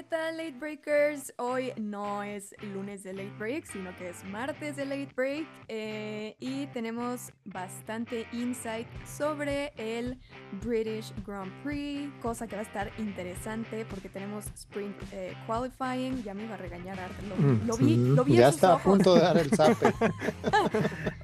¿qué tal Late Breakers? Hoy no es lunes de Late Break, sino que es martes de Late Break eh, y tenemos bastante insight sobre el British Grand Prix, cosa que va a estar interesante porque tenemos Sprint eh, Qualifying, ya me iba a regañar lo, Mm, lo vi, lo vi en Ya sus está a punto de dar el zape.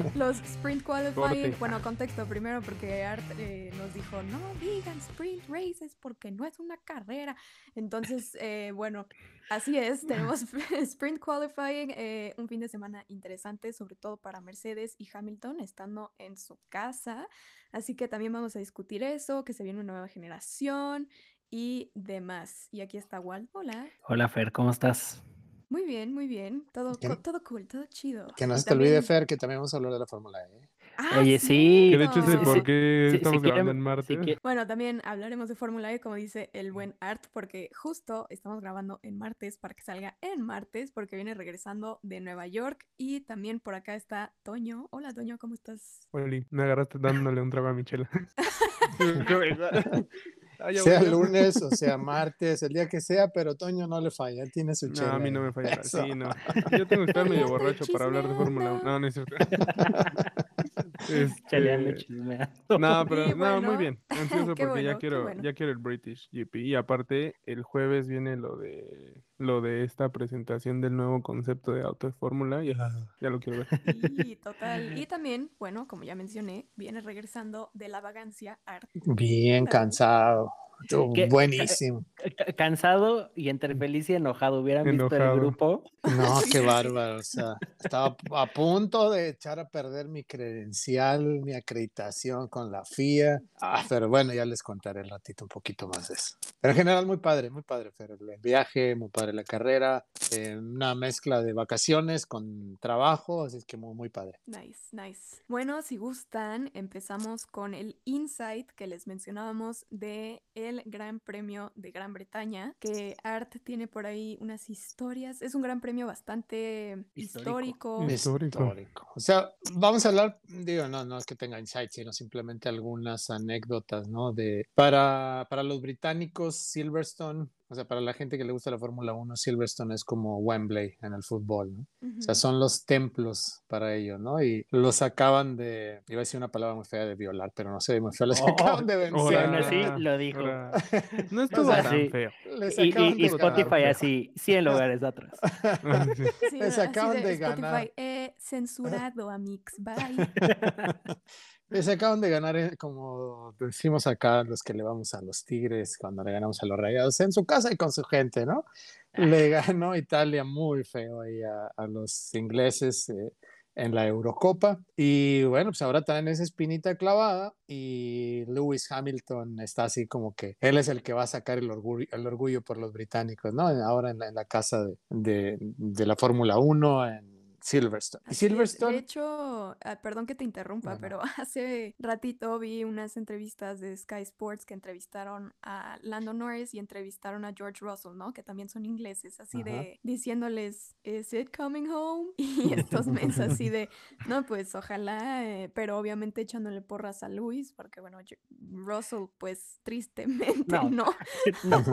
Los Sprint Qualifying, bueno, contexto primero porque Art eh, nos dijo, no digan Sprint Races porque no es una carrera. Entonces, eh, bueno, así es, tenemos Sprint Qualifying, eh, un fin de semana interesante, sobre todo para Mercedes y Hamilton, estando en su casa. Así que también vamos a discutir eso, que se viene una nueva generación y demás. Y aquí está Walt. Hola. Hola Fer, ¿cómo estás? Muy bien, muy bien. Todo, co- todo cool, todo chido. Que no se te olvide, Fer, que también vamos a hablar de la Fórmula E. Ah, Oye, sí. Que de hecho es el cierto. Sí, por qué estamos quieren- grabando en quie- Bueno, también hablaremos de Fórmula E, como dice el buen Art, porque justo estamos grabando en martes para que salga en martes, porque viene regresando de Nueva York. Y también por acá está Toño. Hola, Toño, ¿cómo estás? Oli, me agarraste dándole un trago a Michela. Ah, sea lunes o sea martes, el día que sea, pero Toño no le falla, él tiene su No, chela a mí no me falla. Eso. Sí, no. Yo tengo que estar medio borracho para hablar de Fórmula 1. No, no es cierto. Chaleando, Este, chismeando. No, pero no, muy bien. Ansioso porque ya bueno, quiero, bueno. ya quiero el British GP. Y aparte, el jueves viene lo de lo de esta presentación del nuevo concepto de auto de fórmula. Y ah, ya lo quiero ver. Y total. Y también, bueno, como ya mencioné, viene regresando de la vagancia Art. Bien cansado. ¿Qué? Buenísimo. Cansado y entre feliz y enojado. ¿Hubieran visto Enojado. el grupo? No, qué bárbaro. O sea, estaba a punto de echar a perder mi credencial, mi acreditación con la FIA. Ah, pero bueno, ya les contaré el ratito un poquito más de eso. Pero en general, muy padre, muy padre, Fer. El viaje, muy padre la carrera, eh, una mezcla de vacaciones con trabajo, así es que muy, muy padre. Nice, nice. Bueno, si gustan, empezamos con el insight que les mencionábamos de el Gran Premio de Gran Bretaña, que Art tiene por ahí unas historias. Es un gran premio bastante Histórico. histórico. Histórico. O sea, vamos a hablar, digo, no, no es que tenga insight, sino simplemente algunas anécdotas, ¿no? De, para, para los británicos, Silverstone, o sea, para la gente que le gusta la Fórmula 1, Silverstone es como Wembley en el fútbol, ¿no? O sea, son los templos para ello, ¿no? Y los acaban de, iba a decir una palabra muy fea de violar, pero no sé, muy fea, les Oh, acaban de vencer. Ahora- sí, lo dijo. No estuvo sea, tan sí. feo. Les Y, acaban y- y de ganar. Spotify así, 100 lugares atrás. Sí. Les acaban de Spotify, ganar. eh, censurado, amix. Bye. Les acaban de ganar, eh, como decimos acá, los que le vamos a los Tigres cuando le ganamos a los Rayados, en su casa y con su gente, ¿no? Le ganó Italia muy feo ahí a, a los ingleses eh, en la Eurocopa. Y bueno, pues ahora traen esa espinita clavada y Lewis Hamilton está así como que él es el que va a sacar el orgullo, el orgullo por los británicos, ¿no? Ahora en la, en la casa de, de- de la Fórmula 1 en Silverstone. Y. Silverstone... De hecho, ah, perdón que te interrumpa, Bueno. pero hace ratito vi unas entrevistas de Sky Sports que entrevistaron a Lando Norris y entrevistaron a George Russell, ¿no? Que también son ingleses, así Ajá. de diciéndoles, ¿Is it coming home? Y estos mens así de, no, pues ojalá, eh, pero obviamente echándole porras a Luis, porque bueno, Ge- Russell, pues tristemente No. no. No,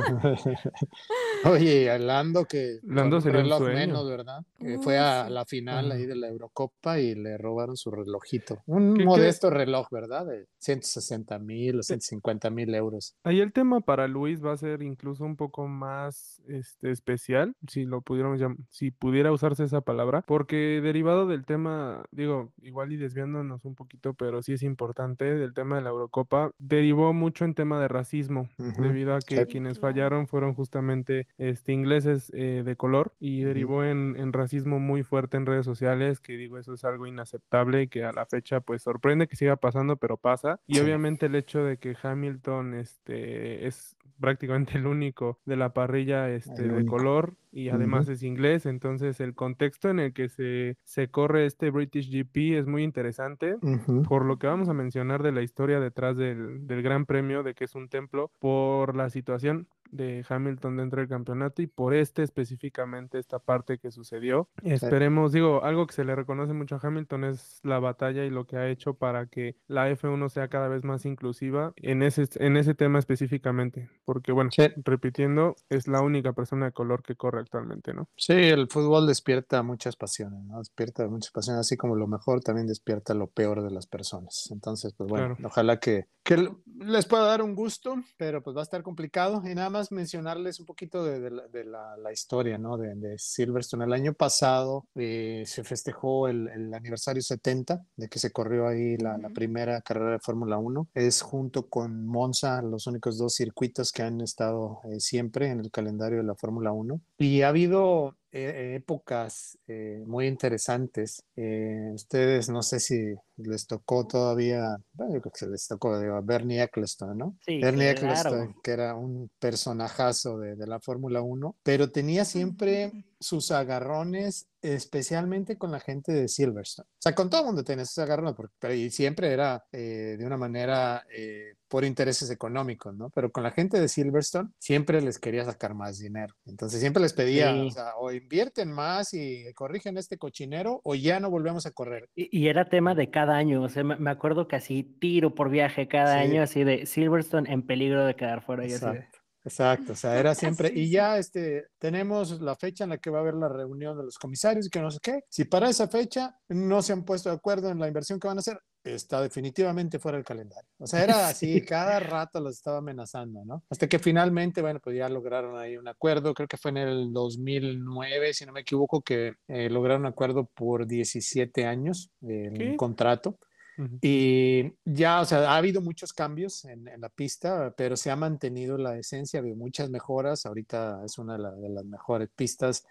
Oye, a Lando que Lando sería un sueño. menos, ¿verdad? Fue a sí. la final ahí Ajá. de la Eurocopa y le robaron su relojito. Un ¿Qué- qué? modesto reloj, ¿verdad? De 160 mil o 150 mil euros. Ahí el tema para Luis va a ser incluso un poco más este, especial, si lo pudiéramos llam- si pudiera usarse esa palabra, porque derivado del tema, digo, igual y desviándonos un poquito, pero sí es importante, del tema de la Eurocopa, derivó mucho en tema de racismo, Ujú, debido a que sí. quienes fallaron fueron justamente este, ingleses eh, de color y derivó en, en racismo muy fuerte en redes sociales, que digo, eso es algo inaceptable y que a la fecha pues sorprende que siga pasando, pero pasa. Y Sí. obviamente el hecho de que Hamilton este, es prácticamente el único de la parrilla este, de color y además Ujú. es inglés, entonces el contexto en el que se, se corre este British GP es muy interesante Ujú. por lo que vamos a mencionar de la historia detrás del, del Gran Premio, de que es un templo, por la situación de Hamilton dentro del campeonato y por este específicamente esta parte que sucedió. Esperemos, digo, algo que se le reconoce mucho a Hamilton es la batalla y lo que ha hecho para que la F1 sea cada vez más inclusiva en ese, en ese tema específicamente, porque bueno, repitiendo, es la única persona de color que corre actualmente, ¿no? Sí, el fútbol despierta muchas pasiones, ¿no? Despierta muchas pasiones, así como lo mejor también despierta lo peor de las personas. Entonces, pues bueno, ojalá que, que les pueda dar un gusto, pero pues va a estar complicado. Y nada más mencionarles un poquito de, la, historia, ¿no? De, Silverstone. El año pasado eh, se festejó el, aniversario 70 de que se corrió ahí la, primera carrera de Fórmula 1. Es junto con Monza los únicos dos circuitos que han estado eh, siempre en el calendario de la Fórmula 1. Y ha habido épocas eh, muy interesantes. Eh, ustedes no sé si les tocó todavía, bueno, yo creo que les tocó a Bernie Eccleston, ¿no? Bernie Eccleston, que era un personajazo de, de la Fórmula 1, pero tenía siempre sus agarrones, especialmente con la gente de Silverstone. O sea, con todo el mundo tenía sus agarrones, pero y siempre era de una manera por intereses económicos, ¿no? Pero con la gente de Silverstone siempre les quería sacar más dinero. Entonces siempre les pedía, o, sea, o, invierten más y corrigen este cochinero o ya no volvemos a correr. Y, era tema de cada año, o sea, me, acuerdo que así tiro por viaje cada año, así de Silverstone en peligro de quedar fuera. Y así Exacto, o sea, era siempre, y ya este, tenemos la fecha en la que va a haber la reunión de los comisarios y que no sé qué. Si para esa fecha no se han puesto de acuerdo en la inversión que van a hacer, está definitivamente fuera del calendario. O sea, era así, cada rato los estaba amenazando, ¿no? Hasta que finalmente, bueno, pues ya lograron ahí un acuerdo, creo que fue en el 2009, si no me equivoco, que eh, lograron un acuerdo por 17 años, en un contrato. Y ya, o sea, ha habido muchos cambios en, la pista, pero se ha mantenido la esencia, de muchas mejoras. Ahorita es una de, las mejores pistas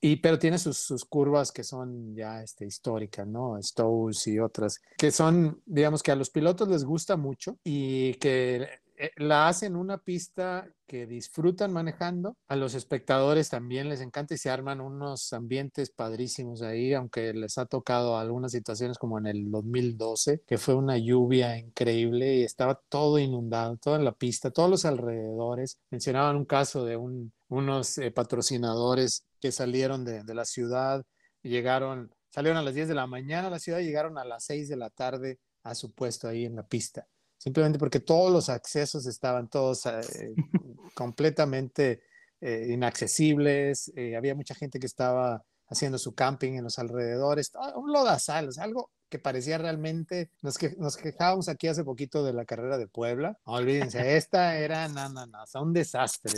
y, pero tiene sus, sus, curvas que son ya este, históricas, ¿no? Stows y otras, que son, digamos que a los pilotos les gusta mucho y que eh, la hacen una pista que disfrutan manejando, a los espectadores también les encanta y se arman unos ambientes padrísimos ahí, aunque les ha tocado algunas situaciones como en el 2012, que fue una lluvia increíble y estaba todo inundado, toda la pista, todos los alrededores. Mencionaban un caso de un, unos eh, patrocinadores que salieron de, de la ciudad, llegaron, salieron a las 10 de la mañana a la ciudad y llegaron a las 6 de la tarde a su puesto ahí en la pista. Simplemente porque todos los accesos estaban todos eh, completamente eh, inaccesibles, eh, había mucha gente que estaba haciendo su camping en los alrededores, un lodazal, algo que parecía realmente, nos, que, nos quejábamos aquí hace poquito de la carrera de Puebla, olvídense, esta era, no, no, no, o un desastre.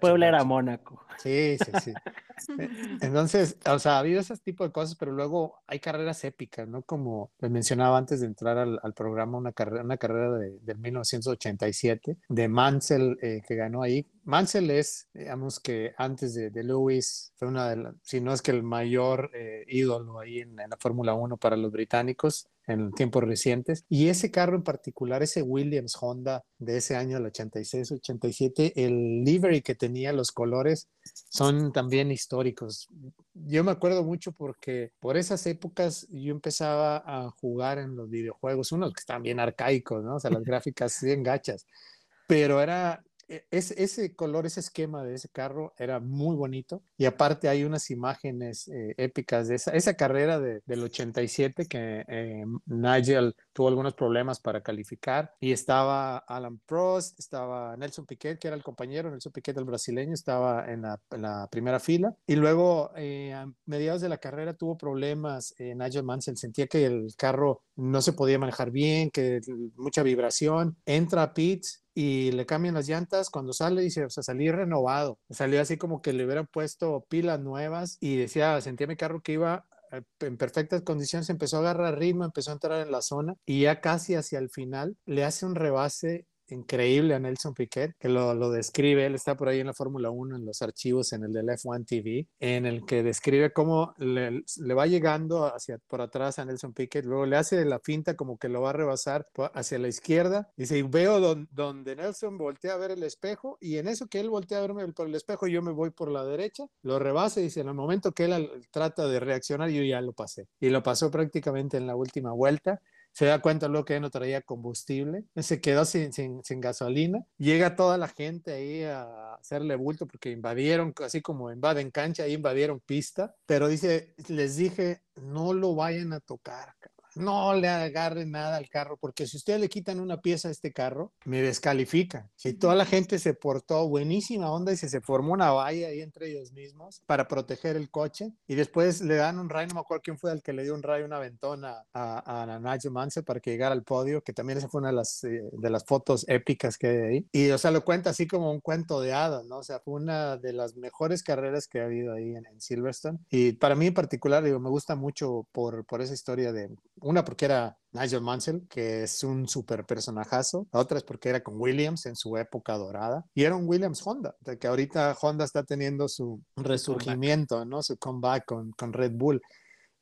Puebla era Mónaco. Sí, sí, sí. Entonces, o sea, ha habido ese tipo de cosas, pero luego hay carreras épicas, ¿no? Como les mencionaba antes de entrar al, al programa, una carrera, una carrera de, de 1987 de Mansell eh, que ganó ahí. Mansell es, digamos que antes de, de Lewis, fue una de las, si no es que el mayor eh, ídolo ahí en, en la Fórmula 1 para los británicos en tiempos recientes. Y ese carro en particular, ese Williams Honda de ese año, el 86-87, el livery que tenía, los colores, son también históricos. Yo me acuerdo mucho porque por esas épocas yo empezaba a jugar en los videojuegos, unos que están bien arcaicos, ¿no? O sea, las gráficas bien gachas, pero era e, ese color, ese esquema de ese carro era muy bonito. Y aparte hay unas imágenes eh, épicas de esa, esa carrera de, del 87 que eh, Nigel tuvo algunos problemas para calificar. Y estaba Alan Prost, estaba Nelson Piquet, que era el compañero, Nelson Piquet, el brasileño, estaba en la, en la primera fila. Y luego eh, a mediados de la carrera tuvo problemas. Nigel Mansell sentía que el carro no se podía manejar bien, que mucha vibración. Entra a pits y le cambian las llantas. Cuando sale, dice, o sea, salí renovado. Salió así como que le hubieran puesto pilas nuevas y decía, sentía mi carro que iba eh, en perfectas condiciones, empezó a agarrar ritmo, empezó a entrar en la zona y ya casi hacia el final le hace un rebase increíble a Nelson Piquet, que lo, lo describe, él está por ahí en la Fórmula 1, en los archivos, en el del F1 TV, en el que describe cómo le, va llegando hacia por atrás a Nelson Piquet, luego le hace la finta como que lo va a rebasar hacia la izquierda, dice, y veo donde Nelson voltea a ver el espejo, y en eso que él voltea a verme por el espejo, yo me voy por la derecha, lo rebasa y dice, en el momento que él trata de reaccionar, yo ya lo pasé, y lo pasó prácticamente en la última vuelta, se da cuenta luego que no traía combustible, se quedó sin, gasolina, llega toda la gente ahí a hacerle bulto porque invadieron, así como invaden cancha, ahí invadieron pista, pero dice, les dije, no lo vayan a tocar, no le agarre nada al carro, porque si ustedes le quitan una pieza a este carro, me descalifica. Si toda la gente se portó buenísima onda y se, se formó una valla ahí entre ellos mismos para proteger el coche, y después le dan un rayo, no me acuerdo quién fue el que le dio un rayo, una ventona a, a, Nigel Mansell para que llegara al podio, que también esa fue una de las, eh, de las fotos épicas que hay ahí. Y, o sea, lo cuenta así como un cuento de hadas, ¿no? O sea, fue una de las mejores carreras que ha habido ahí en, en Silverstone. Y para mí en particular, digo, me gusta mucho por, por esa historia de una porque era Nigel Mansell, que es un súper personajazo. La otra es porque era con Williams en su época dorada. Y era un Williams Honda, de que ahorita Honda está teniendo su resurgimiento, ¿no? Su comeback con, con Red Bull.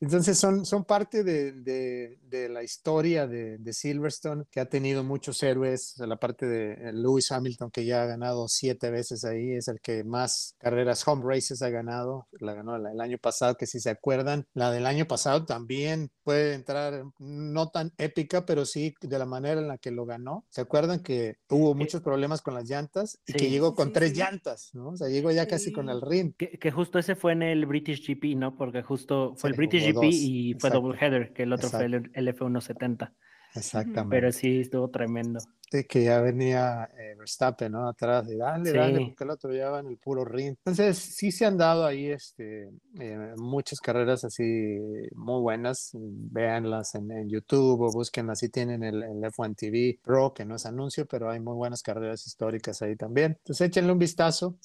Entonces son, son parte de, de, de la historia de, de, Silverstone, que ha tenido muchos héroes, la parte de Lewis Hamilton, que ya ha ganado siete veces ahí, es el que más carreras home races ha ganado, la ganó el año pasado, que si se acuerdan, la del año pasado también puede entrar, no tan épica, pero sí de la manera en la que lo ganó. ¿Se acuerdan que hubo muchos problemas con las llantas y sí, que llegó con sí, tres sí. llantas, ¿no? O sea, llegó ya casi con el ring. Que, que, justo ese fue en el British GP, ¿no? Porque justo fue el British GP y fue Exacto. double header, que el otro Exacto. fue el, el F170. Exactamente. Pero sí, estuvo tremendo. De que ya venía eh, Verstappen, ¿no? Atrás, de dale, sí. dale, porque el otro ya va en el puro ring. Entonces, sí se han dado ahí este, eh, muchas carreras así muy buenas. Véanlas en, en YouTube o búsquenlas. Así tienen el, el, F1 TV Pro, que no es anuncio, pero hay muy buenas carreras históricas ahí también. Entonces, échenle un vistazo.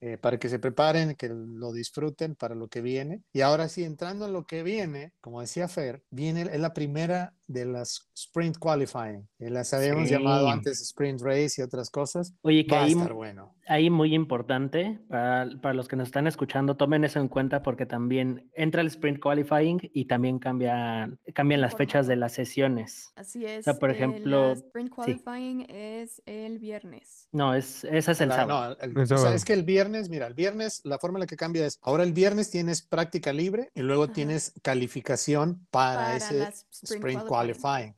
Eh, para que se preparen, que lo disfruten para lo que viene. Y ahora sí, entrando en lo que viene, como decía Fer, viene, es la primera de las Sprint Qualifying. Eh, las habíamos sí. llamado antes Sprint Race y otras cosas. Oye, que Va ahí, a estar bueno. ahí muy importante, para, para, los que nos están escuchando, tomen eso en cuenta porque también entra el Sprint Qualifying y también cambia, cambian las fechas de las sesiones. Así es. O sea, por ejemplo... El Sprint Qualifying sí. es el viernes. No, es, ese es el la, sábado. No, el, o sea, es que el viernes, mira, el viernes, la forma en la que cambia es, ahora el viernes tienes práctica libre y luego Ajá. tienes calificación para, para ese Sprint, sprint Qualifying. Qualifying.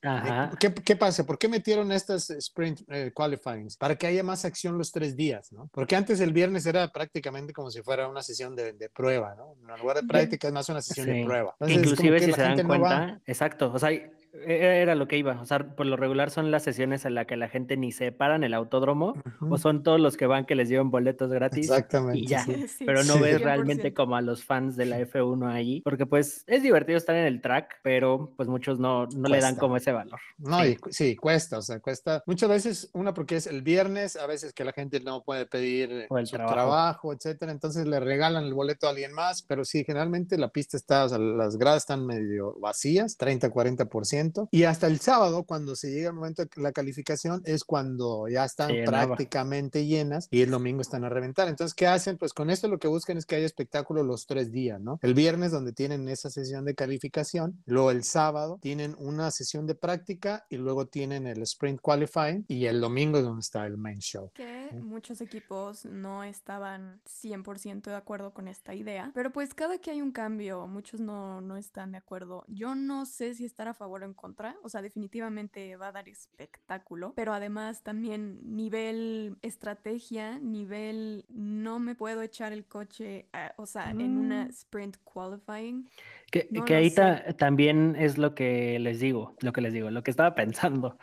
¿Qué, ¿Qué, pasa? ¿Por qué metieron estas Sprint eh, Qualifyings? Para que haya más acción los tres días, ¿no? Porque antes el viernes era prácticamente como si fuera una sesión de, de prueba, ¿no? En lugar de práctica es más una sesión sí. de prueba. Entonces, Inclusive si se dan cuenta, no exacto, o sea, era lo que iba. O sea, por lo regular son las sesiones en las que la gente ni se para en el autódromo uh -huh. o son todos los que van que les llevan boletos gratis. Exactamente. Y ya. Sí. Sí, pero no sí. ves realmente como a los fans de la F1 allí. Porque pues es divertido estar en el track, pero pues muchos no, no le dan como ese valor. No, y sí, cuesta. O sea, cuesta. Muchas veces, una porque es el viernes, a veces que la gente no puede pedir o el su trabajo. trabajo, etcétera. Entonces le regalan el boleto a alguien más. Pero sí, generalmente la pista está, o sea, las gradas están medio vacías, 30, 40%. Y hasta el sábado, cuando se llega el momento de la calificación, es cuando ya están sí, prácticamente llenas y el domingo están a reventar. Entonces, ¿qué hacen? Pues con esto lo que buscan es que haya espectáculo los tres días, ¿no? El viernes donde tienen esa sesión de calificación, luego el sábado tienen una sesión de práctica y luego tienen el sprint qualifying y el domingo es donde está el main show. Que ¿sí? muchos equipos no estaban 100% de acuerdo con esta idea, pero pues cada que hay un cambio, muchos no, no están de acuerdo. Yo no sé si estar a favor o en contra, o sea, definitivamente va a dar espectáculo, pero además también nivel estrategia, nivel no me puedo echar el coche, a, o sea, mm. en una mm. sprint qualifying. Que, no que ahí ta también es lo que les digo, lo que les digo, lo que estaba pensando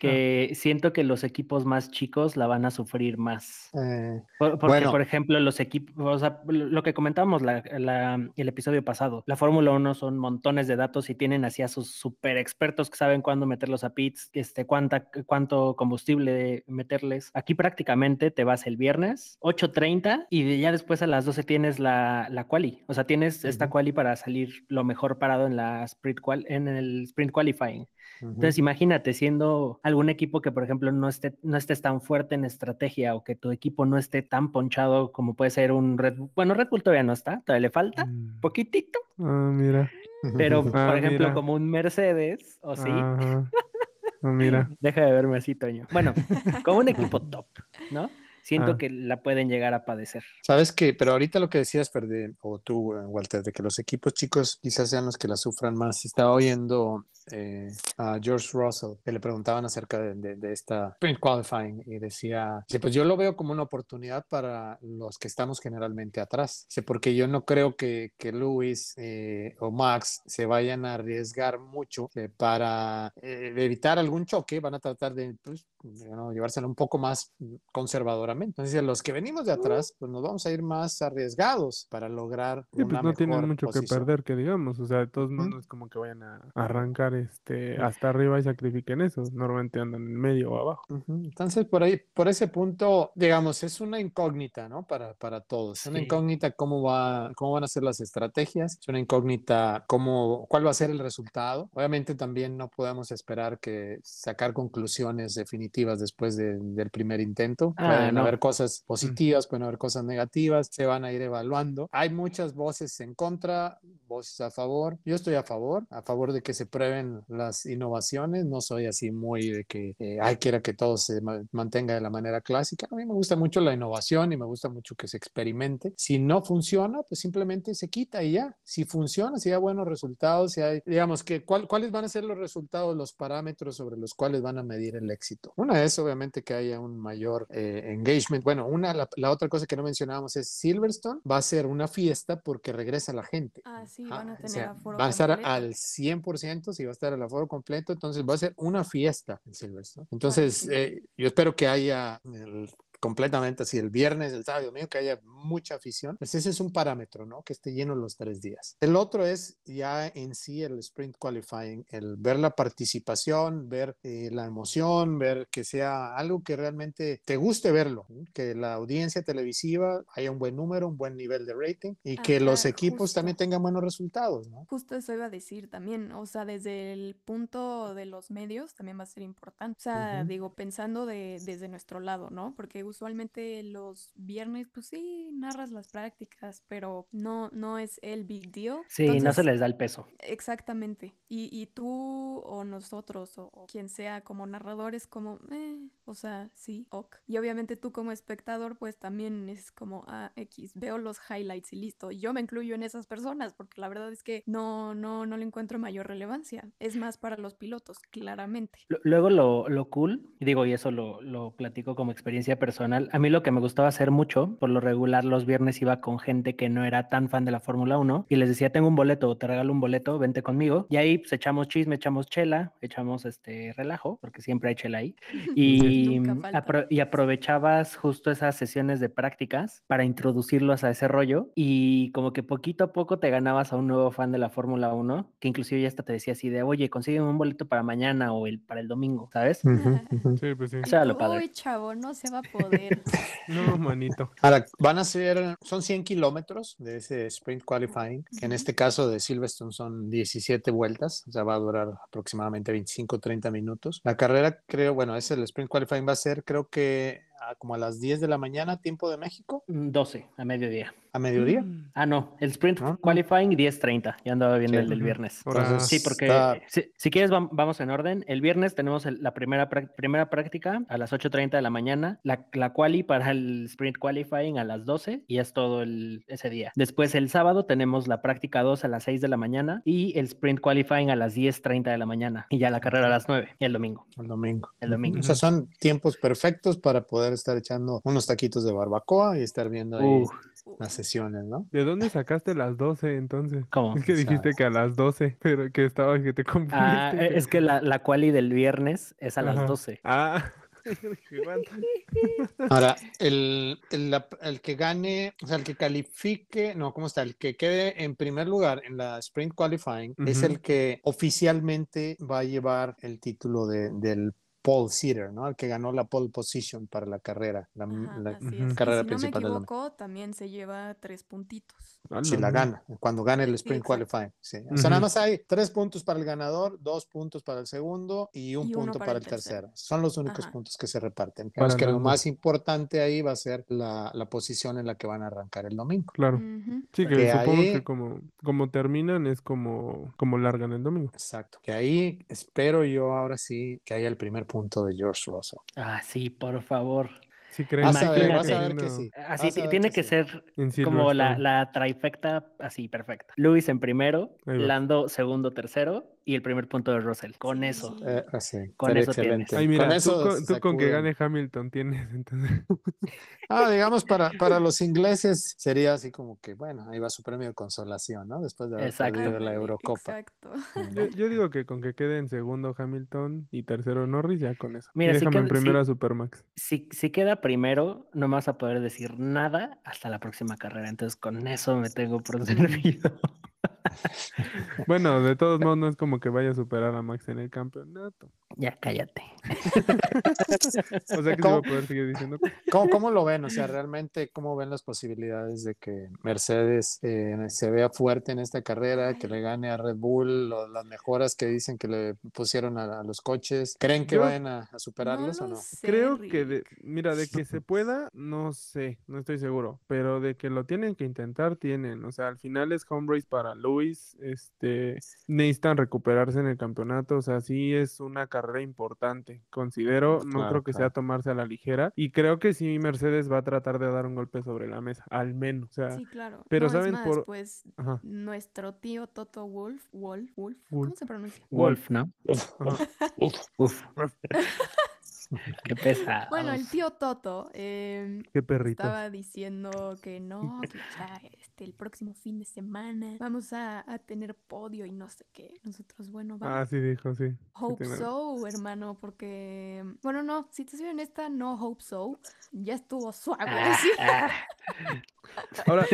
que ah. siento que los equipos más chicos la van a sufrir más. Eh, por, porque, bueno. por ejemplo, los equipos, o sea, lo que comentábamos la, la, el episodio pasado, la Fórmula 1 son montones de datos y tienen así a sus super expertos que saben cuándo meterlos a pits, este, cuánta, cuánto combustible meterles. Aquí prácticamente te vas el viernes, 8.30 y ya después a las 12 tienes la, la quali. O sea, tienes uh -huh. esta quali para salir lo mejor parado en, la sprint qual en el sprint qualifying. Entonces, imagínate siendo algún equipo que, por ejemplo, no, esté, no estés tan fuerte en estrategia o que tu equipo no esté tan ponchado como puede ser un Red Bull. Bueno, Red Bull todavía no está, todavía le falta, mm. poquitito. Ah, mira. Pero, por ah, ejemplo, mira. como un Mercedes, o sí. Ah, mira. Deja de verme así, Toño. Bueno, como un equipo top, ¿no? Siento ah. que la pueden llegar a padecer. Sabes que, pero ahorita lo que decías, Perde, o tú, eh, Walter, de que los equipos chicos quizás sean los que la sufran más. Estaba oyendo eh, a George Russell que le preguntaban acerca de, de, esta sprint qualifying y decía, pues yo lo veo como una oportunidad para los que estamos generalmente atrás, porque yo no creo que, que Lewis eh, o Max se vayan a arriesgar mucho para evitar algún choque, van a tratar de pues, llevárselo un poco más conservadoramente. Entonces, los que venimos de atrás, pues nos vamos a ir más arriesgados para lograr. Sí, pues no tienen mucho que perder, que digamos. O sea, de todos modos, es como que vayan a arrancar este hasta arriba y sacrifiquen eso. Normalmente andan en medio o abajo. Entonces, por ahí, por ese punto, digamos, es una incógnita, ¿no? Para, para todos. Es una incógnita cómo, va, cómo van a ser las estrategias. Es una incógnita cómo, cuál va a ser el resultado. Obviamente, también no podemos esperar que sacar conclusiones definitivas después del primer intento. Ah, pueden haber cosas positivas, pueden haber cosas negativas, se van a ir evaluando. Hay muchas voces en contra, voces a favor. Yo estoy a favor, a favor de que se prueben las innovaciones. No soy así muy de que eh, ay, quiera que todo se mantenga de la manera clásica. A mí me gusta mucho la innovación y me gusta mucho que se experimente. Si no funciona, pues simplemente se quita y ya. Si funciona, si hay buenos resultados, si hay, digamos, que cuáles van a ser los resultados, los parámetros sobre los cuales van a medir el éxito. Una es obviamente que haya un mayor eh, engagement. Bueno, una, la, otra cosa que no mencionábamos es Silverstone va a ser una fiesta porque regresa la gente. Ah, sí, van a tener aforo Va a estar al 100%, si va a estar al aforo completo, entonces va a ser una fiesta en Silverstone. Entonces, eh, yo espero que haya el completamente así el viernes, el sábado, domingo, que haya mucha afición. Pues ese es un parámetro, ¿no? Que esté lleno los tres días. El otro es ya en sí el sprint qualifying, el ver la participación, ver eh, la emoción, ver que sea algo que realmente te guste verlo, que la audiencia televisiva haya un buen número, un buen nivel de rating y que los equipos también tengan buenos resultados, ¿no? Justo eso iba a decir también, o sea, desde el punto de los medios también va a ser importante. O sea, digo, pensando de, desde nuestro lado, ¿no? Porque usualmente los viernes, pues sí, narras las prácticas, pero no, no es el big deal. Sí, no se les da el peso. Exactamente. Y, y tú o nosotros o, quien sea como narradores, como, eh, o sea, sí, ok. Y obviamente tú como espectador, pues también es como, ah, X, veo los highlights y listo. Yo me incluyo en esas personas porque la verdad es que no, no, no le encuentro mayor relevancia. Es más para los pilotos, claramente. Luego lo, lo cool, digo, y eso lo, lo platico como experiencia personal a mí lo que me gustaba hacer mucho, por lo regular los viernes iba con gente que no era tan fan de la Fórmula 1 y les decía, tengo un boleto, te regalo un boleto, vente conmigo. Y ahí pues echamos chisme, echamos chela, echamos este relajo, porque siempre hay chela ahí. Y, y aprovechabas justo esas sesiones de prácticas para introducirlos a ese rollo y como que poquito a poco te ganabas a un nuevo fan de la Fórmula 1, que inclusive ya hasta te decía así de, oye, consígueme un boleto para mañana o el, para el domingo, ¿sabes? Sí, pues sí. O sea, lo padre. Uy, chavo, no se va a poder no, manito. Ahora, van a ser, son 100 kilómetros de ese sprint qualifying, que en este caso de Silverstone son 17 vueltas, o sea, va a durar aproximadamente 25 30 minutos. La carrera, creo, bueno, ese el sprint qualifying va a ser, creo que como a las 10 de la mañana, tiempo de México. 12, mm, a mediodía. ¿A mediodía? Mm. Ah, no, el sprint qualifying 10.30, ya andaba viendo el del viernes. sí, porque si, quieres vamos en orden. El viernes tenemos la primera, primera práctica a las 8.30 de la mañana, la, la quali para el sprint qualifying a las 12 y es todo el, ese día. Después el sábado tenemos la práctica 2 a las 6 de la mañana y el sprint qualifying a las 10.30 de la mañana y ya la carrera a las 9 y el domingo. El domingo. El domingo. O sea, son tiempos perfectos para poder estar echando unos taquitos de barbacoa y estar viendo ahí las sesiones, ¿no? ¿De dónde sacaste las 12 entonces? ¿Cómo? Es que dijiste que a las 12, pero que estaba que te confundiste. Ah, es que la, la quali del viernes es a las 12. Ah. Ahora, el, el, que gane, o sea, el que califique, no, ¿cómo está? El que quede en primer lugar en la Sprint Qualifying es el que oficialmente va a llevar el título de, del Paul Sitter, ¿no? El que ganó la pole position para la carrera, la, carrera principal. Si no me equivoco, también se lleva tres puntitos. Si la gana, cuando gane el sprint qualifying. Sí. O sea, nada más hay tres puntos para el ganador, dos puntos para el segundo y un punto para, el tercero. Son los únicos puntos que se reparten. Creo que lo más importante ahí va a ser la, la, posición en la que van a arrancar el domingo. Claro. Sí, que, supongo que como, como terminan es como, como largan el domingo. Exacto. Que ahí espero yo ahora sí que haya el primer punto de George Russell. Ah, sí, por favor. Sí, creo. Vas a ver, vas a ver que sí. Así Vas a ver tiene que que sí. ser En como la, la trifecta así, perfecta. Luis en primero. Lando segundo, tercero y el primer punto de Russell. Con eso. Eh, así, Con eso tienes. Ay, mira, con tú, eso con, tú con que sacuden. gane Hamilton tienes, entonces. Ah, digamos, para, para los ingleses sería así como que, bueno, ahí va su premio de consolación, ¿no? Después de haber Exacto. perdido la Eurocopa. Exacto. Yo, yo digo que con que quede en segundo Hamilton y tercero Norris, ya con eso. Mira, y déjame en queda- sí. primero a Supermax. Si, si queda primero, no me vas a poder decir nada hasta la próxima carrera. Entonces, con eso me tengo por servido. Bueno, de todos modos, no es como que vaya a superar a Max en el campeonato. ya, cállate. O sea que se va ¿Cómo? a poder seguir diciendo. ¿Cómo, cómo lo ven? O sea, realmente, ¿cómo ven las posibilidades de que Mercedes eh, se vea fuerte en esta carrera, que le gane a Red Bull, o las mejoras que dicen que le pusieron a, a los coches? ¿Creen que Yo- vayan a, a superarlos no o no? sé, Creo que, de, mira, de que se pueda, no sé, no estoy seguro, pero de que lo tienen que intentar, tienen. O sea, al final es home race para Luis, este, necesitan recuperarse en el campeonato, o sea, sí es una carrera importante, considero, no Claro, creo que sea tomarse a la ligera, y creo que sí Mercedes va a tratar de dar un golpe sobre la mesa, al menos, o sea, Sí, claro. pero No, es ¿saben más, por- pues ajá, nuestro tío Toto Wolf, Wolf, Wolf, ¿cómo Wolf. se pronuncia? Wolf, ¿no? ajá. Qué pesado. Bueno, el tío Toto em, Qué perrito. estaba diciendo que no, que ya este, el próximo fin de semana vamos a, a tener podio y no sé qué. Nosotros, bueno, vamos. Ah, sí dijo, sí. sí Hope tiene- so, hermano, porque, bueno, no, si te soy honesta, no hope so. Ya estuvo suave. Ah, sí. ah. Ahora,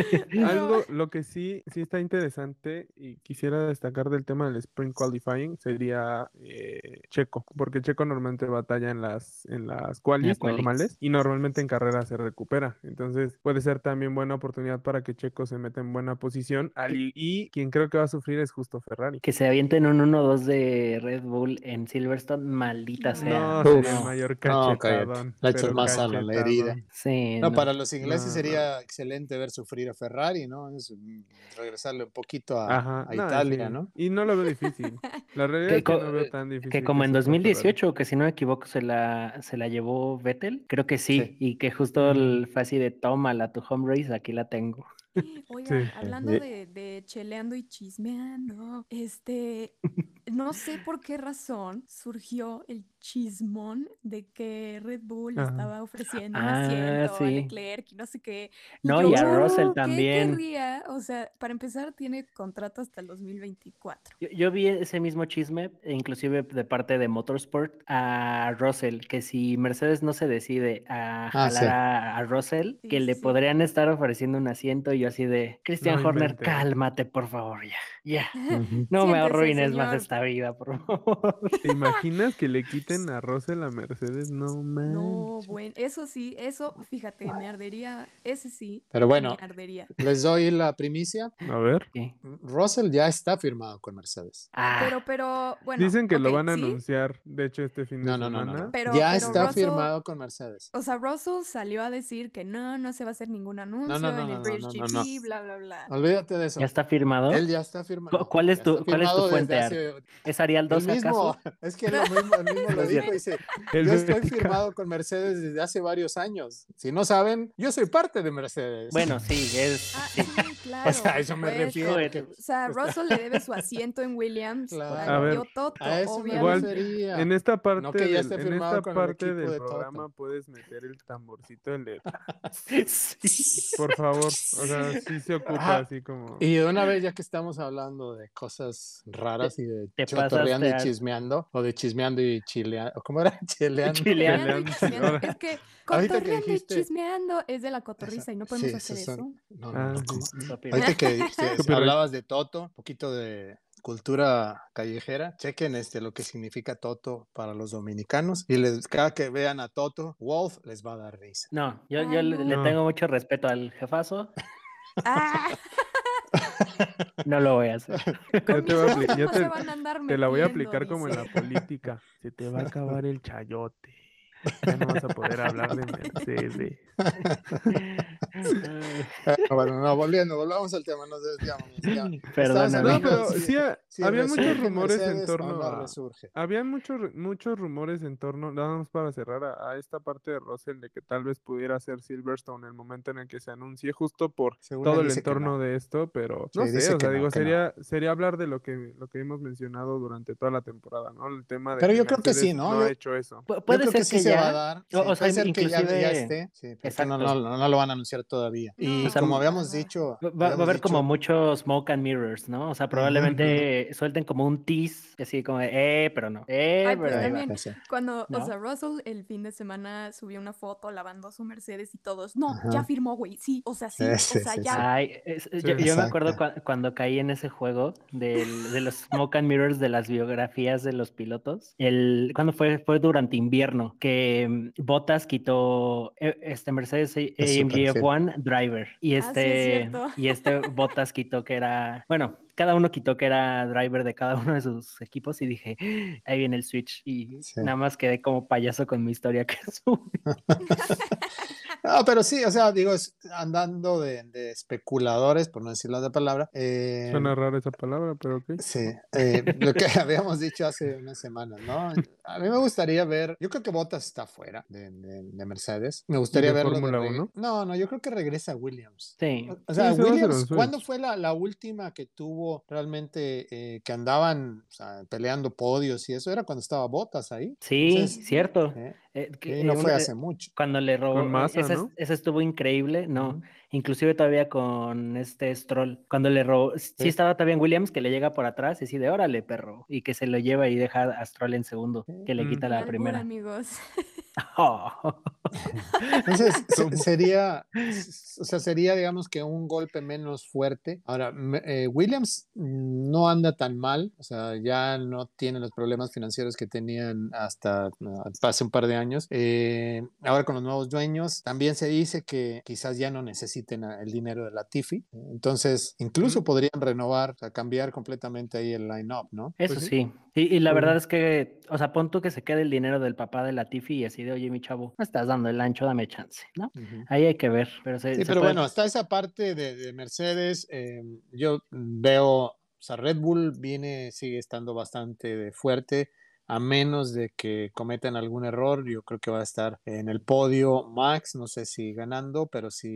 algo, lo que sí, sí está interesante y quisiera destacar del tema del Sprint Qualifying sería eh, Checo, porque Checo normalmente batalla en las, en las qualis quali. normales y normalmente en carrera se recupera. Entonces puede ser también buena oportunidad para que Checo se meta en buena posición y quien creo que va a sufrir es justo Ferrari. Que se avienten un 1-2 de Red Bull en Silverstone, maldita sea. No, sería mayor No, cachetadón. Echas pero más a la herida. Sí, No, no. para los ingleses No, sería excelente ver sufrir a Ferrari, ¿no? Es, mm, regresarle un poquito a, Ajá, a no, Italia, sí. ¿no? Y no lo veo difícil. La realidad Que es que no veo tan difícil. Que como en se pueda Ferrari. 2018, que si no me equivoco, se la, se la llevó Vettel. Creo que sí. Sí. Y que justo el, fue así de tómala tu home race, aquí la tengo. Oigan, Sí. hablando de, de cheleando y chismeando, este, no sé por qué razón surgió el chismón de que Red Bull Ajá. estaba ofreciendo un Ah, asiento a. Leclerc y no sé qué. No, yo, y a "Oh, Russell ¿qué también". querría? O sea, para empezar, tiene contrato hasta el 2024. Yo, yo vi ese mismo chisme, e inclusive de parte de Motorsport, a Russell, que si Mercedes no se decide a Ah, jalar sí. a, a Russell, Sí, que sí, le podrían estar ofreciendo un asiento y yo así de, Christian No Horner, cálmate, por favor, ya, ya. No me arruines más esta vida, por favor. ¿Te imaginas que le quiten a Russell a Mercedes? No manches. No, bueno, eso sí, eso, fíjate, me ardería, ese sí, Pero bueno, me ardería. les doy la primicia. A ver. Sí. Russell ya está firmado con Mercedes. Ah, Pero, pero, bueno. Dicen que lo van a ¿sí? anunciar, de hecho, este fin de No, no, no, semana. no. no. Pero- ya pero está Russell- firmado con Mercedes. O sea, Russell salió a decir que no, no se va a hacer ningún anuncio no, en no, el no, British no, GP, bla, bla, bla. Olvídate de eso. ¿ya está firmado? Él ya está firmado. ¿Cu- cuál es tu- cuál es tu fuente, hace- ¿Es Arial El 2 mismo, acaso? es que lo mismo, el mismo lo dijo, dice, El yo estoy firmado con Mercedes desde hace varios años. Si no saben, yo soy parte de Mercedes. Bueno, sí, es... Ah, sí. claro. O sea, eso me supuesto. refiero. O sea, Russell le debe su asiento en Williams Claro. A ver, Toto, a eso Igual. En esta parte, No que ya del, esté en firmado esta el parte del de Toto. programa puedes meter el tamborcito el de... Sí. Por favor, o sea, sí se ocupa Ajá. así como... Y de una vez, ya que estamos hablando de cosas raras y de chotorreando y chismeando, o de chismeando y chileando, ¿cómo era? Chileando. Chileando. Cotorreando y chismeando. Ahora- Es que cotorreando y dijiste- chismeando es de la cotorriza y no podemos Sí, hacer esos eso. son- no, no, Ah, no. Ahorita que, Copyright. hablabas de Toto, un poquito de cultura callejera, chequen este lo que significa Toto para los dominicanos y les, cada que vean a Toto, Wolf les va a dar risa. No, yo, Ay, yo le, le no. tengo mucho respeto al jefazo. Ah, No lo voy a hacer. Ya te, voy a te- se van a andar te la voy a aplicar como en la política. Se te va a acabar el chayote. Ya no vas a poder hablar de Mercedes. bueno, no, volviendo, volvamos al tema, nos desviamos. Perdón, no, pero sí, había muchos rumores en torno a... Había muchos, muchos rumores en torno, nada más para cerrar, a, esta parte de Russell de que tal vez pudiera ser Silverstone el momento en el que se anuncie, justo por todo el entorno de esto, pero no sé, o sea, digo, sería, sería hablar de lo que, lo que hemos mencionado durante toda la temporada, ¿no? El tema de pero yo creo que sí, ¿no? No ha hecho eso. Puede ser que, sí se va a dar. o, sea, ser que ya, esté, sí, no, no, no, lo van a anunciar todavía. Y como habíamos dicho... Va, a haber como muchos smoke and mirrors, ¿no? O sea, probablemente suelten como un tease, así como, eh, pero no. Eh, Ay, pero también, cuando, o sea, Russell el fin de semana subió una foto lavando su Mercedes y todos, no, ya firmó, güey, sí, o sea, sí, o sea, ya. Ay, yo, me acuerdo cuando caí en ese juego del, de los smoke and mirrors de las biografías de los pilotos. El, cuando fue, fue durante invierno que mm, Bottas quitó eh, este Mercedes AMG F1 Driver y ah, este, y este Bottas quitó que era, bueno, cada uno quitó que era driver de cada uno de sus equipos y dije, ahí viene el switch y nada más quedé como payaso con mi historia que subí. no, pero sí, o sea, digo, andando de, especuladores, por no decirlo de palabra. Eh, Suena rara esa palabra, pero ok. Sí, eh, lo que habíamos dicho hace unas semanas, ¿no? A mí me gustaría ver, yo creo que Bottas está fuera de, Mercedes. Me gustaría. Fórmula 1? No, no, yo creo que regresa Williams. Sí. O sea, Williams, ¿cuándo fue la, la última que tuvo realmente eh, que andaban peleando podios y eso era cuando estaba Botas ahí. Sí, cierto. Eh, eh, no fue hace mucho. Cuando le robó. ese, estuvo increíble, no. Inclusive todavía con este Stroll. Cuando le robó. Sí. estaba también Williams que le llega por atrás y dice, órale, perro. Y que se lo lleva y deja a Stroll en segundo. Que le quita la primera. amigos. Oh. Entonces, sería, o sea, sería, digamos que un golpe menos fuerte. Ahora, eh, Williams no anda tan mal, o sea, ya no tiene los problemas financieros que tenían hasta hace un par de años. Eh, ahora con los nuevos dueños, también se dice que quizás ya no necesiten el dinero de la Tiffy. Entonces, incluso podrían renovar, o sea, cambiar completamente ahí el line-up, ¿no? Eso pues sí. Y, la verdad es que, o sea, pon tú que se quede el dinero del papá de la Tiffy y así de, oye, mi chavo, me estás dando el ancho, dame chance, ¿no? Ahí hay que ver. Pero sí, pero bueno, está esa parte de, Mercedes. Eh, yo veo, o sea, Red Bull viene, sigue estando bastante fuerte a menos de que cometan algún error, yo creo que va a estar en el podio Max, no sé si ganando, pero sí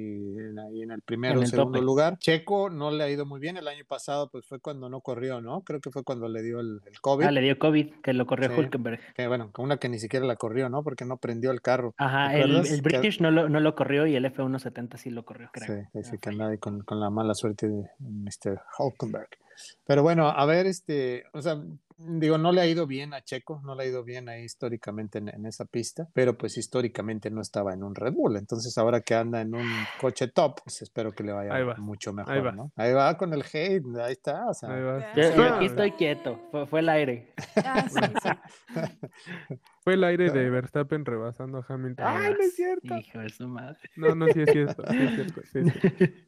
ahí en el primero o segundo lugar. Checo no le ha ido muy bien, el año pasado pues fue cuando no corrió, ¿no? Creo que fue cuando le dio el, COVID. Ah, le dio COVID, que lo corrió Hulkenberg. Que bueno, con una que ni siquiera la corrió, ¿no? Porque no prendió el carro. Ajá, el, British no, lo, no lo corrió y el F170 sí lo corrió, creo. Sí, sí que anda con, con la mala suerte de Mr. Hulkenberg. Pero bueno, a ver, este, o sea, digo, no le ha ido bien a Checo, no le ha ido bien ahí históricamente en, esa pista, pero pues históricamente no estaba en un Red Bull. Entonces ahora que anda en un coche top, pues espero que le vaya mucho mejor, ahí va. ¿no? Ahí va con el hate, ahí está. O sea, Yo, aquí estoy quieto, fue, el aire. Ah, fue el aire de Verstappen rebasando a Hamilton. ¡Ay, no es cierto! Hijo de su madre. No, no, sí es cierto.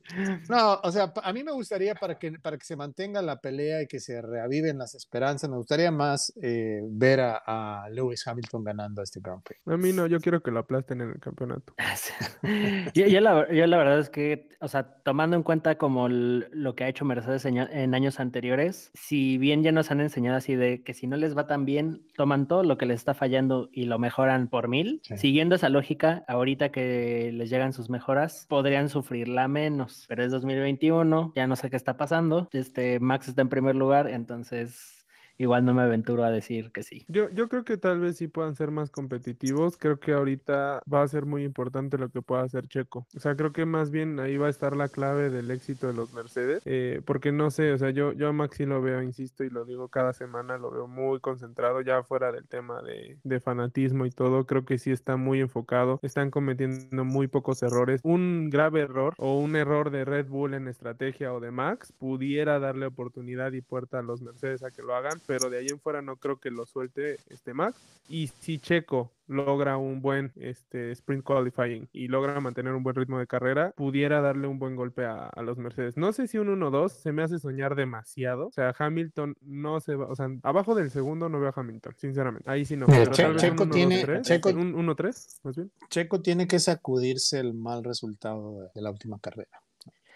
No, o sea, a mí me gustaría para que, para que se mantenga la pelea y que se reaviven las esperanzas, me gustaría más eh, ver a, Lewis Hamilton ganando este Grand Prix. A mí no, yo quiero que lo aplasten en el campeonato. yo, la, verdad es que, o sea, tomando en cuenta como lo que ha hecho Mercedes en, años anteriores, si bien ya nos han enseñado así de que si no les va tan bien, toman todo lo que les está fallando y lo mejoran por mil, siguiendo esa lógica, ahorita que les llegan sus mejoras, podrían sufrirla menos, pero es 2021, ya no sé qué está pasando, este Max está en primer lugar, entonces igual no me aventuro a decir que sí. Yo, yo creo que tal vez sí puedan ser más competitivos. Creo que ahorita va a ser muy importante lo que pueda hacer Checo. O sea, creo que más bien ahí va a estar la clave del éxito de los Mercedes. Eh, porque no sé, o sea, yo, yo a Maxi lo veo, insisto, y lo digo cada semana, lo veo muy concentrado, ya fuera del tema de, de fanatismo y todo. Creo que sí está muy enfocado. Están cometiendo muy pocos errores. Un grave error o un error de Red Bull en estrategia o de Max pudiera darle oportunidad y puerta a los Mercedes a que lo hagan de ahí en fuera no creo que lo suelte este Max. Y si Checo logra un buen este, sprint qualifying y logra mantener un buen ritmo de carrera, pudiera darle un buen golpe a, los Mercedes. No sé si un 1-2 se me hace soñar demasiado. O sea, Hamilton no se va, o sea, abajo del segundo no veo a Hamilton, sinceramente. Ahí sí no. Checo tiene, un 1-3, más bien. Checo tiene que sacudirse el mal resultado de la última carrera.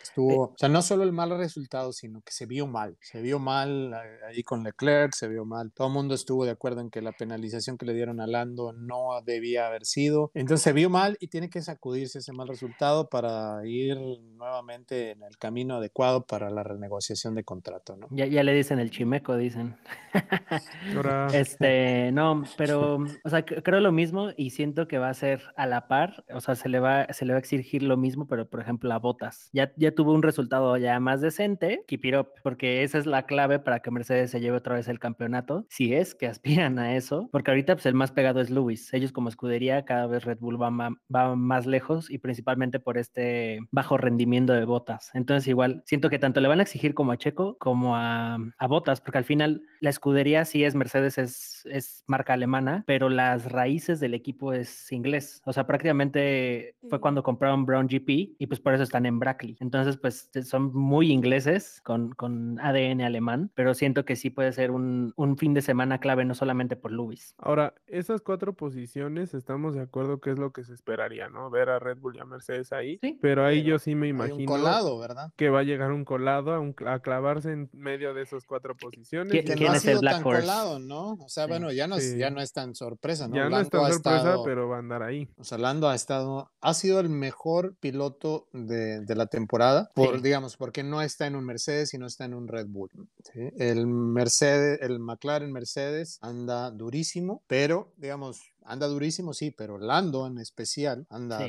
Estuvo, o sea, no solo el mal resultado, sino que se vio mal. Se vio mal ahí con Leclerc, se vio mal. Todo el mundo estuvo de acuerdo en que la penalización que le dieron a Lando no debía haber sido. Entonces se vio mal y tiene que sacudirse ese mal resultado para ir nuevamente en el camino adecuado para la renegociación de contrato, ¿no? Ya, ya le dicen el chimeco, dicen. este, no, pero, o sea, creo lo mismo y siento que va a ser a la par, o sea, se le va, se le va a exigir lo mismo, pero por ejemplo a Botas. Ya, ya tuvo un resultado ya más decente, keep it up, porque esa es la clave para que Mercedes se lleve otra vez el campeonato, si es que aspiran a eso, porque ahorita pues el más pegado es Lewis. Ellos como escudería, cada vez Red Bull va, va más lejos y principalmente por este bajo rendimiento de Botas. Entonces igual siento que tanto le van a exigir como a Checo como a, a Botas, porque al final la escudería sí es Mercedes, es, es marca alemana, pero las raíces del equipo es inglés. O sea, prácticamente fue cuando compraron Brown GP y pues por eso están en Brackley. Entonces, pues son muy ingleses con, con ADN alemán, pero siento que sí puede ser un, un fin de semana clave, no solamente por Lewis. Ahora, esas cuatro posiciones, estamos de acuerdo que es lo que se esperaría, ¿no? Ver a Red Bull y a Mercedes ahí. Sí, pero ahí yo sí me imagino. Un colado, ¿verdad? Que va a llegar un colado a, clavarse en medio de esas cuatro posiciones. ¿Quién, es el Black Horse? Colado, ¿no? O sea, bueno, ya no, es, ya no es tan sorpresa, ¿no? Ya no es tan sorpresa, pero va a andar ahí. O sea, Lando ha estado, ha sido el mejor piloto de, de la temporada, por, digamos, porque no está en un Mercedes y no está en un Red Bull. El Mercedes, el McLaren Mercedes anda durísimo, pero digamos, anda durísimo, sí, pero Lando en especial anda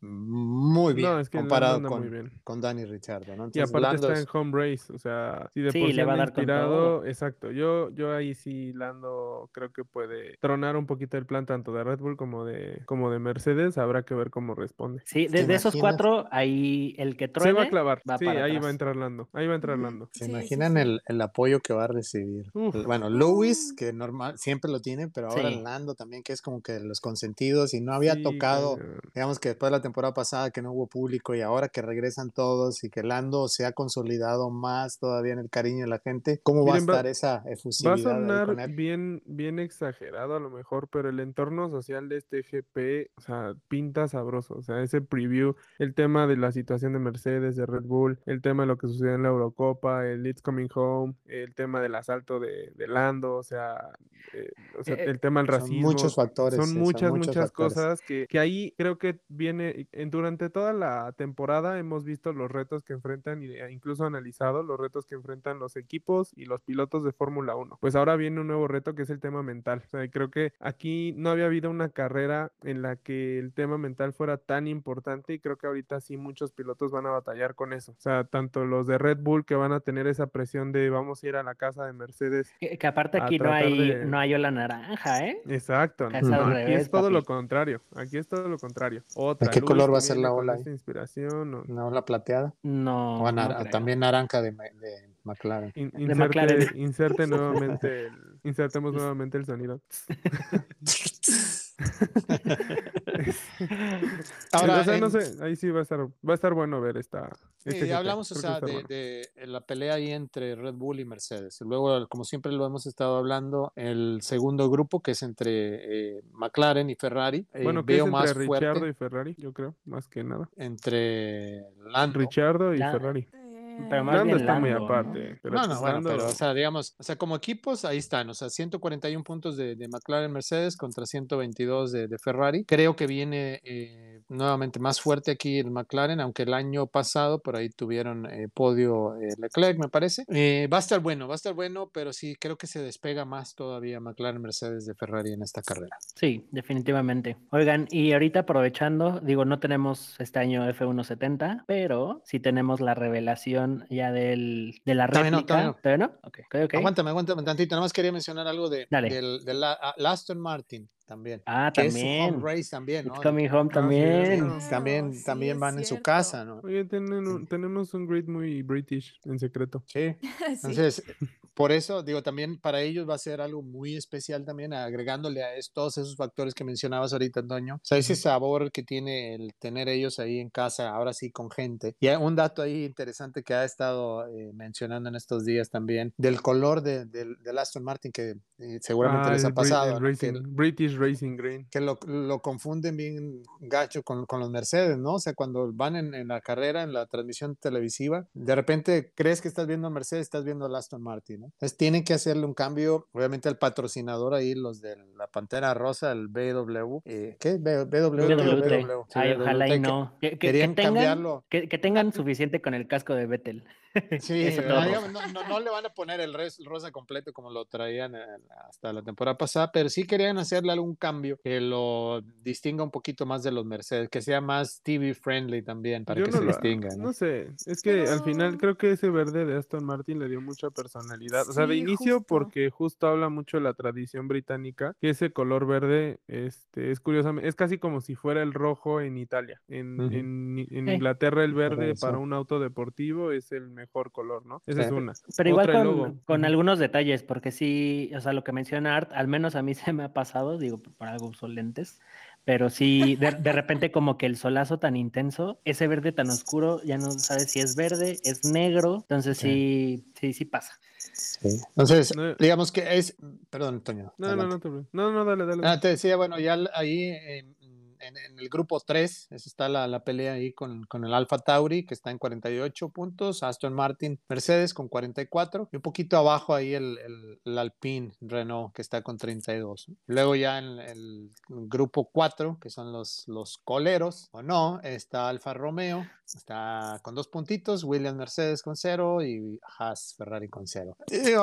muy bien comparado con, con Danny Richardo. ¿no? y aparte está en home race, o sea, si de por sí le va a dar inspirado, exacto. Yo, yo ahí sí Lando creo que puede tronar un poquito el plan tanto de Red Bull como de, como de Mercedes, habrá que ver cómo responde. Sí, de, esos cuatro, ahí el que truene Se va a clavar, sí, ahí va a entrar Lando, ahí va a entrar Lando. ¿Se imaginan el, el, apoyo que va a recibir? Bueno, Lewis, que normal, siempre lo tiene, pero ahora Lando también, que es como que los consentidos y no había tocado, digamos que después de la temporada pasada que no hubo público y ahora que regresan todos y que Lando se ha consolidado más todavía en el cariño de la gente, ¿cómo va a estar esa efusividad? Va a sonar bien, bien exagerado a lo mejor, pero el entorno social de este GP, o sea, pinta sabroso, o sea, ese preview, el tema de la situación de Mercedes, de Red Bull, el tema de lo que sucedió en la Eurocopa, el It's Coming Home, el tema del asalto de, Lando, o sea, eh, eh, el tema del racismo. Muchos factores. Son muchas, muchas cosas que, que, ahí creo que viene, en, durante toda la temporada hemos visto los retos que enfrentan y e incluso analizado los retos que enfrentan los equipos y los pilotos de Fórmula 1. Pues ahora viene un nuevo reto que es el tema mental. O sea, creo que aquí no había habido una carrera en la que el tema mental fuera tan importante y creo que ahorita sí muchos pilotos van a batallar con eso. O sea, tanto los de Red Bull que van a tener esa presión de vamos a ir a la casa de Mercedes. Que, aparte aquí no hay, no hay la naranja, ¿eh? Exacto. Aquí es todo lo contrario. Aquí es todo lo contrario. Otra. ¿De qué color va a ser la ola? Inspiración, ¿Una ola plateada? No. O también naranja de, de McLaren. inserte, McLaren. inserte nuevamente el, insertemos nuevamente el sonido. Ahora, no sé, ahí sí va a estar, va a estar bueno ver esta. Este hablamos, o sea, de, la pelea ahí entre Red Bull y Mercedes. Luego, como siempre lo hemos estado hablando, el segundo grupo que es entre eh, McLaren y Ferrari. Eh, bueno, que veo es entre más Richardo y Ferrari, yo creo, más que nada. Entre Lando. Richardo y Ferrari. Pero más Lando está muy aparte. no, no, bueno, pero, o sea, digamos, o sea, como equipos, ahí están, o sea, 141 puntos de, de McLaren Mercedes contra 122 de, de Ferrari. Creo que viene eh, nuevamente más fuerte aquí el McLaren, aunque el año pasado por ahí tuvieron eh, podio eh, Leclerc, me parece. va a estar bueno, va a estar bueno, pero sí creo que se despega más todavía McLaren Mercedes de Ferrari en esta carrera. Sí, definitivamente. Oigan, y ahorita aprovechando, digo, no tenemos este año F170, pero sí tenemos la revelación ya del, de la réplica. ¿Todavía no? Okay, okay, Aguántame, aguántame tantito. Nada más quería mencionar algo de, del, del, ah, Aston Martin también. Ah, también. Es home race también, ¿no? coming home también. también, también van en su casa, ¿no? Oye, tenemos un grid muy British en secreto. Sí. Entonces, por eso, digo, también para ellos va a ser algo muy especial también, agregándole a todos esos factores que mencionabas ahorita, Antonio. O sea, ese sabor que tiene el tener ellos ahí en casa, ahora sí con gente. Y un dato ahí interesante que ha estado eh, mencionando en estos días también, del color de, del Aston Martin, que eh, seguramente les ha pasado. British Racing Green. Que lo, lo confunden bien gacho con, con, los Mercedes, ¿no? O sea, cuando van en, en, la carrera, en la transmisión televisiva, de repente crees que estás viendo a Mercedes, estás viendo a Aston Martin, ¿no? Entonces tienen que hacerle un cambio, obviamente al patrocinador ahí, los de la Pantera Rosa, el BW, eh, ¿qué? BW, BW, Ay, ojalá y no. Que, que, que tengan, que, tengan suficiente con el casco de Vettel. Sí, no, no, le van a poner el rosa completo como lo traían hasta la temporada pasada, pero sí querían hacerle algún cambio que lo distinga un poquito más de los Mercedes, que sea más TV friendly también para que se distinga. ¿no? sé, es que al final creo que ese verde de Aston Martin le dio mucha personalidad. O sea, de inicio porque justo habla mucho de la tradición británica, que ese color verde este, es curiosamente, es casi como si fuera el rojo en Italia. En, en, Inglaterra el verde para un auto deportivo es el mejor mejor color, ¿no? Esa es una. Pero igual con, algunos detalles, porque sí, o sea, lo que menciona Art, al menos a mí se me ha pasado, digo, para algo son lentes, pero sí, de, repente como que el solazo tan intenso, ese verde tan oscuro, ya no sabes si es verde, es negro, entonces sí, sí, sí, pasa. Entonces, digamos que es, perdón, Antonio. No, no, no, no, no, dale, dale. Ah, te decía, bueno, ya ahí eh, en, el grupo 3, esa está la, la pelea ahí con, con, el Alfa Tauri, que está en 48 puntos, Aston Martin, Mercedes con 44, y un poquito abajo ahí el, el, Alpine Renault, que está con 32. Luego ya en el grupo 4, que son los, los coleros, o no, está Alfa Romeo, está con dos puntitos, Williams Mercedes con cero y Haas Ferrari con cero.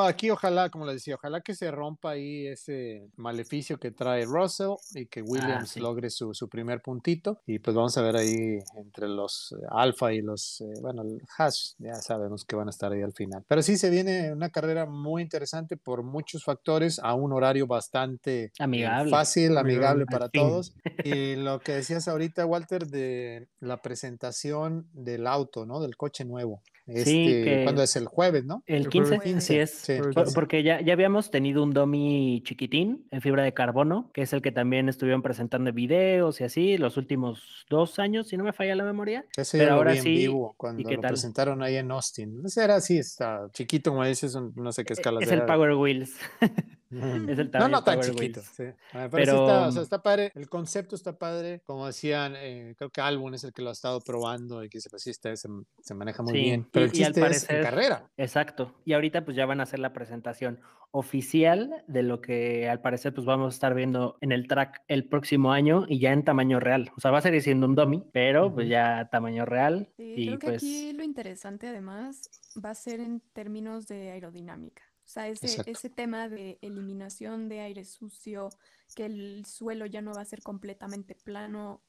aquí ojalá, como les decía, ojalá que se rompa ahí ese maleficio que trae Russell y que ah, Williams logre su, su primer puntito. Y pues vamos a ver ahí entre los eh, Alfa y los, eh, bueno, el Haas, ya sabemos que van a estar ahí al final. Pero sí se viene una carrera muy interesante por muchos factores, a un horario bastante eh, amigable. fácil, amigable, para todos. Y lo que decías ahorita, Walter, de la presentación del auto, ¿no? Del coche nuevo. Este, cuando es el jueves, ¿no? El 15, sí es. Porque ya, ya habíamos tenido un Domi chiquitín en fibra de carbono, que es el que también estuvieron presentando videos y así los últimos dos años, si no me falla la memoria. Ese Pero ahora sí. Vivo, cuando lo presentaron ahí en Austin. Ese era así, está chiquito, como dices, no sé qué e, escala. Es el Power Wheels. es el no, no tan chiquito. Sí. Pero, está, o sea, está, padre. El concepto está padre. Como decían, eh, creo que Albon es el que lo ha estado probando y que se, pues, se, se maneja muy bien. Pero el chiste es en carrera. Exacto. Y ahorita pues ya van a hacer la presentación oficial de lo que al parecer pues vamos a estar viendo en el track el próximo año y ya en tamaño real. O sea, va a seguir siendo un dummy, pero pues ya tamaño real. y creo que pues... aquí lo interesante además va a ser en términos de aerodinámica. O sea, ese, ese tema de eliminación de aire sucio, que el suelo ya no va a ser completamente plano,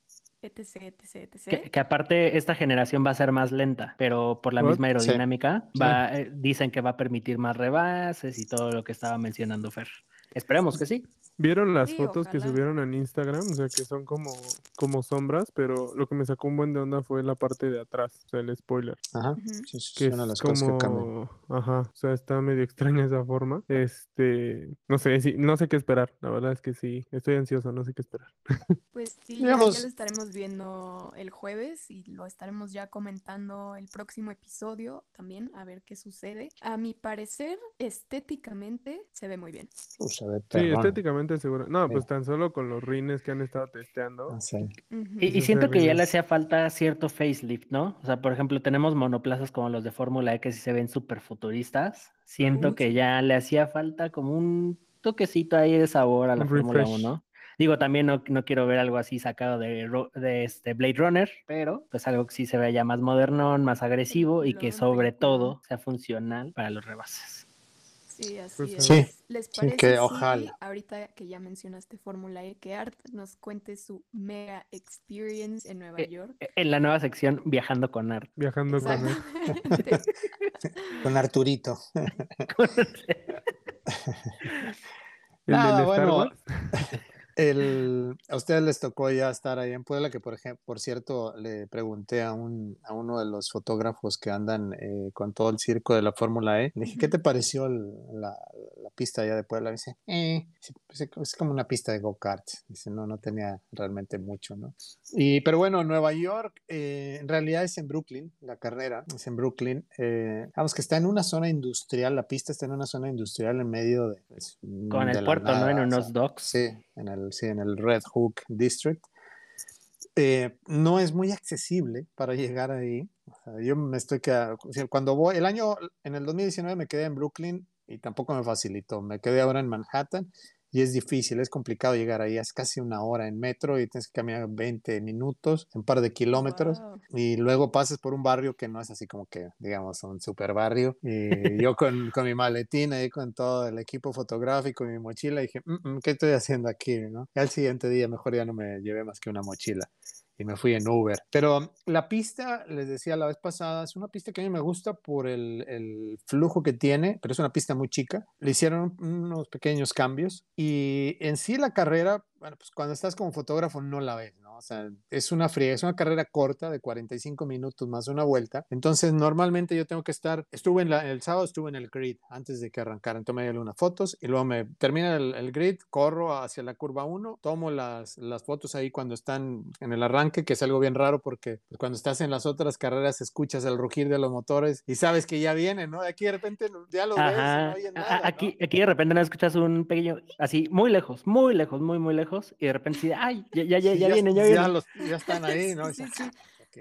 etc, etc, etc. Que, aparte esta generación va a ser más lenta, pero por la misma aerodinámica va, eh, dicen que va a permitir más rebases y todo lo que estaba mencionando Fer. Esperemos que sí. ¿Vieron las fotos que subieron en Instagram? O sea, que son como, como sombras, pero lo que me sacó un buen de onda fue la parte de atrás, o sea, el spoiler. Ajá, sí, que es las como... cosas que Ajá, o sea, está medio extraña esa forma. Este, no sé, sí, no sé qué esperar. La verdad es que sí, estoy ansioso, no sé qué esperar. Pues sí, ya, lo estaremos viendo el jueves y lo estaremos ya comentando el próximo episodio también, a ver qué sucede. A mi parecer, estéticamente se ve muy bien. sí, estéticamente seguro. No, pues tan solo con los rines que han estado testeando. Ah, y, siento que ya le hacía falta cierto facelift, ¿no? O sea, por ejemplo, tenemos monoplazas como los de Fórmula E que sí se ven súper futuristas. Siento que ya le hacía falta como un toquecito ahí de sabor a la Fórmula 1. Digo, también no, quiero ver algo así sacado de, de, este Blade Runner, pero pues algo que sí se vea ya más modernón, más agresivo y que sobre todo sea funcional para los rebases. Sí, así pues, es. Sí, ¿Les parece que ojalá. ahorita que ya mencionaste Fórmula E, que Art nos cuente su mega experience en Nueva eh, York? Eh, en la nueva sección Viajando con Art. Viajando con Art. con Arturito. ¿El Nada, bueno. El, a ustedes les tocó ya estar ahí en Puebla, que por ejemplo, por cierto, le pregunté a, un, a uno de los fotógrafos que andan eh, con todo el circo de la Fórmula E, le dije, ¿qué te pareció la, la, pista allá de Puebla? dice, eh, es como una pista de go-kart. Dice, no, no tenía realmente mucho, ¿no? Y, pero bueno, Nueva York, eh, en realidad es en Brooklyn, la carrera, es en Brooklyn. Eh, vamos, que está en una zona industrial, la pista está en una zona industrial en medio de... Pues, con el puerto, ¿no? En unos docks. Sí, en el en el Red Hook District. Eh, no es muy accesible para llegar ahí. yo me estoy quedando, cuando voy, el año, en el 2019 me quedé en Brooklyn y tampoco me facilitó. Me quedé ahora en Manhattan y es difícil, es complicado llegar ahí, es casi una hora en metro y tienes que caminar 20 minutos, un par de kilómetros y luego pasas por un barrio que no es así como que, digamos, un super barrio y yo con, con mi maletín ahí con todo el equipo fotográfico y mi mochila dije, mm, mm, ¿qué estoy haciendo aquí? ¿no? Y al siguiente día mejor ya no me llevé más que una mochila y me fui en Uber. Pero la pista, les decía la vez pasada, es una pista que a mí me gusta por el, el, flujo que tiene, pero es una pista muy chica. Le hicieron unos pequeños cambios y en sí la carrera, bueno, pues cuando estás como fotógrafo no la ves, ¿no? O sea, es una fría, es una carrera corta de 45 minutos más una vuelta. Entonces, normalmente yo tengo que estar, estuve en la, el sábado, estuve en el grid antes de que arrancara. Entonces me unas fotos y luego me termina el, el, grid, corro hacia la curva 1, tomo las, las fotos ahí cuando están en el arranque, que es algo bien raro porque pues, cuando estás en las otras carreras escuchas el rugir de los motores y sabes que ya viene, ¿no? Aquí de repente ya lo ves, no nada, aquí, aquí de repente no escuchas un pequeño, así, muy lejos, muy lejos, muy, muy lejos, y de repente ay, ya, ya, ya, ya, ya vienen, ya ya, los, ya están ahí, ¿no? Sí, sí, sí.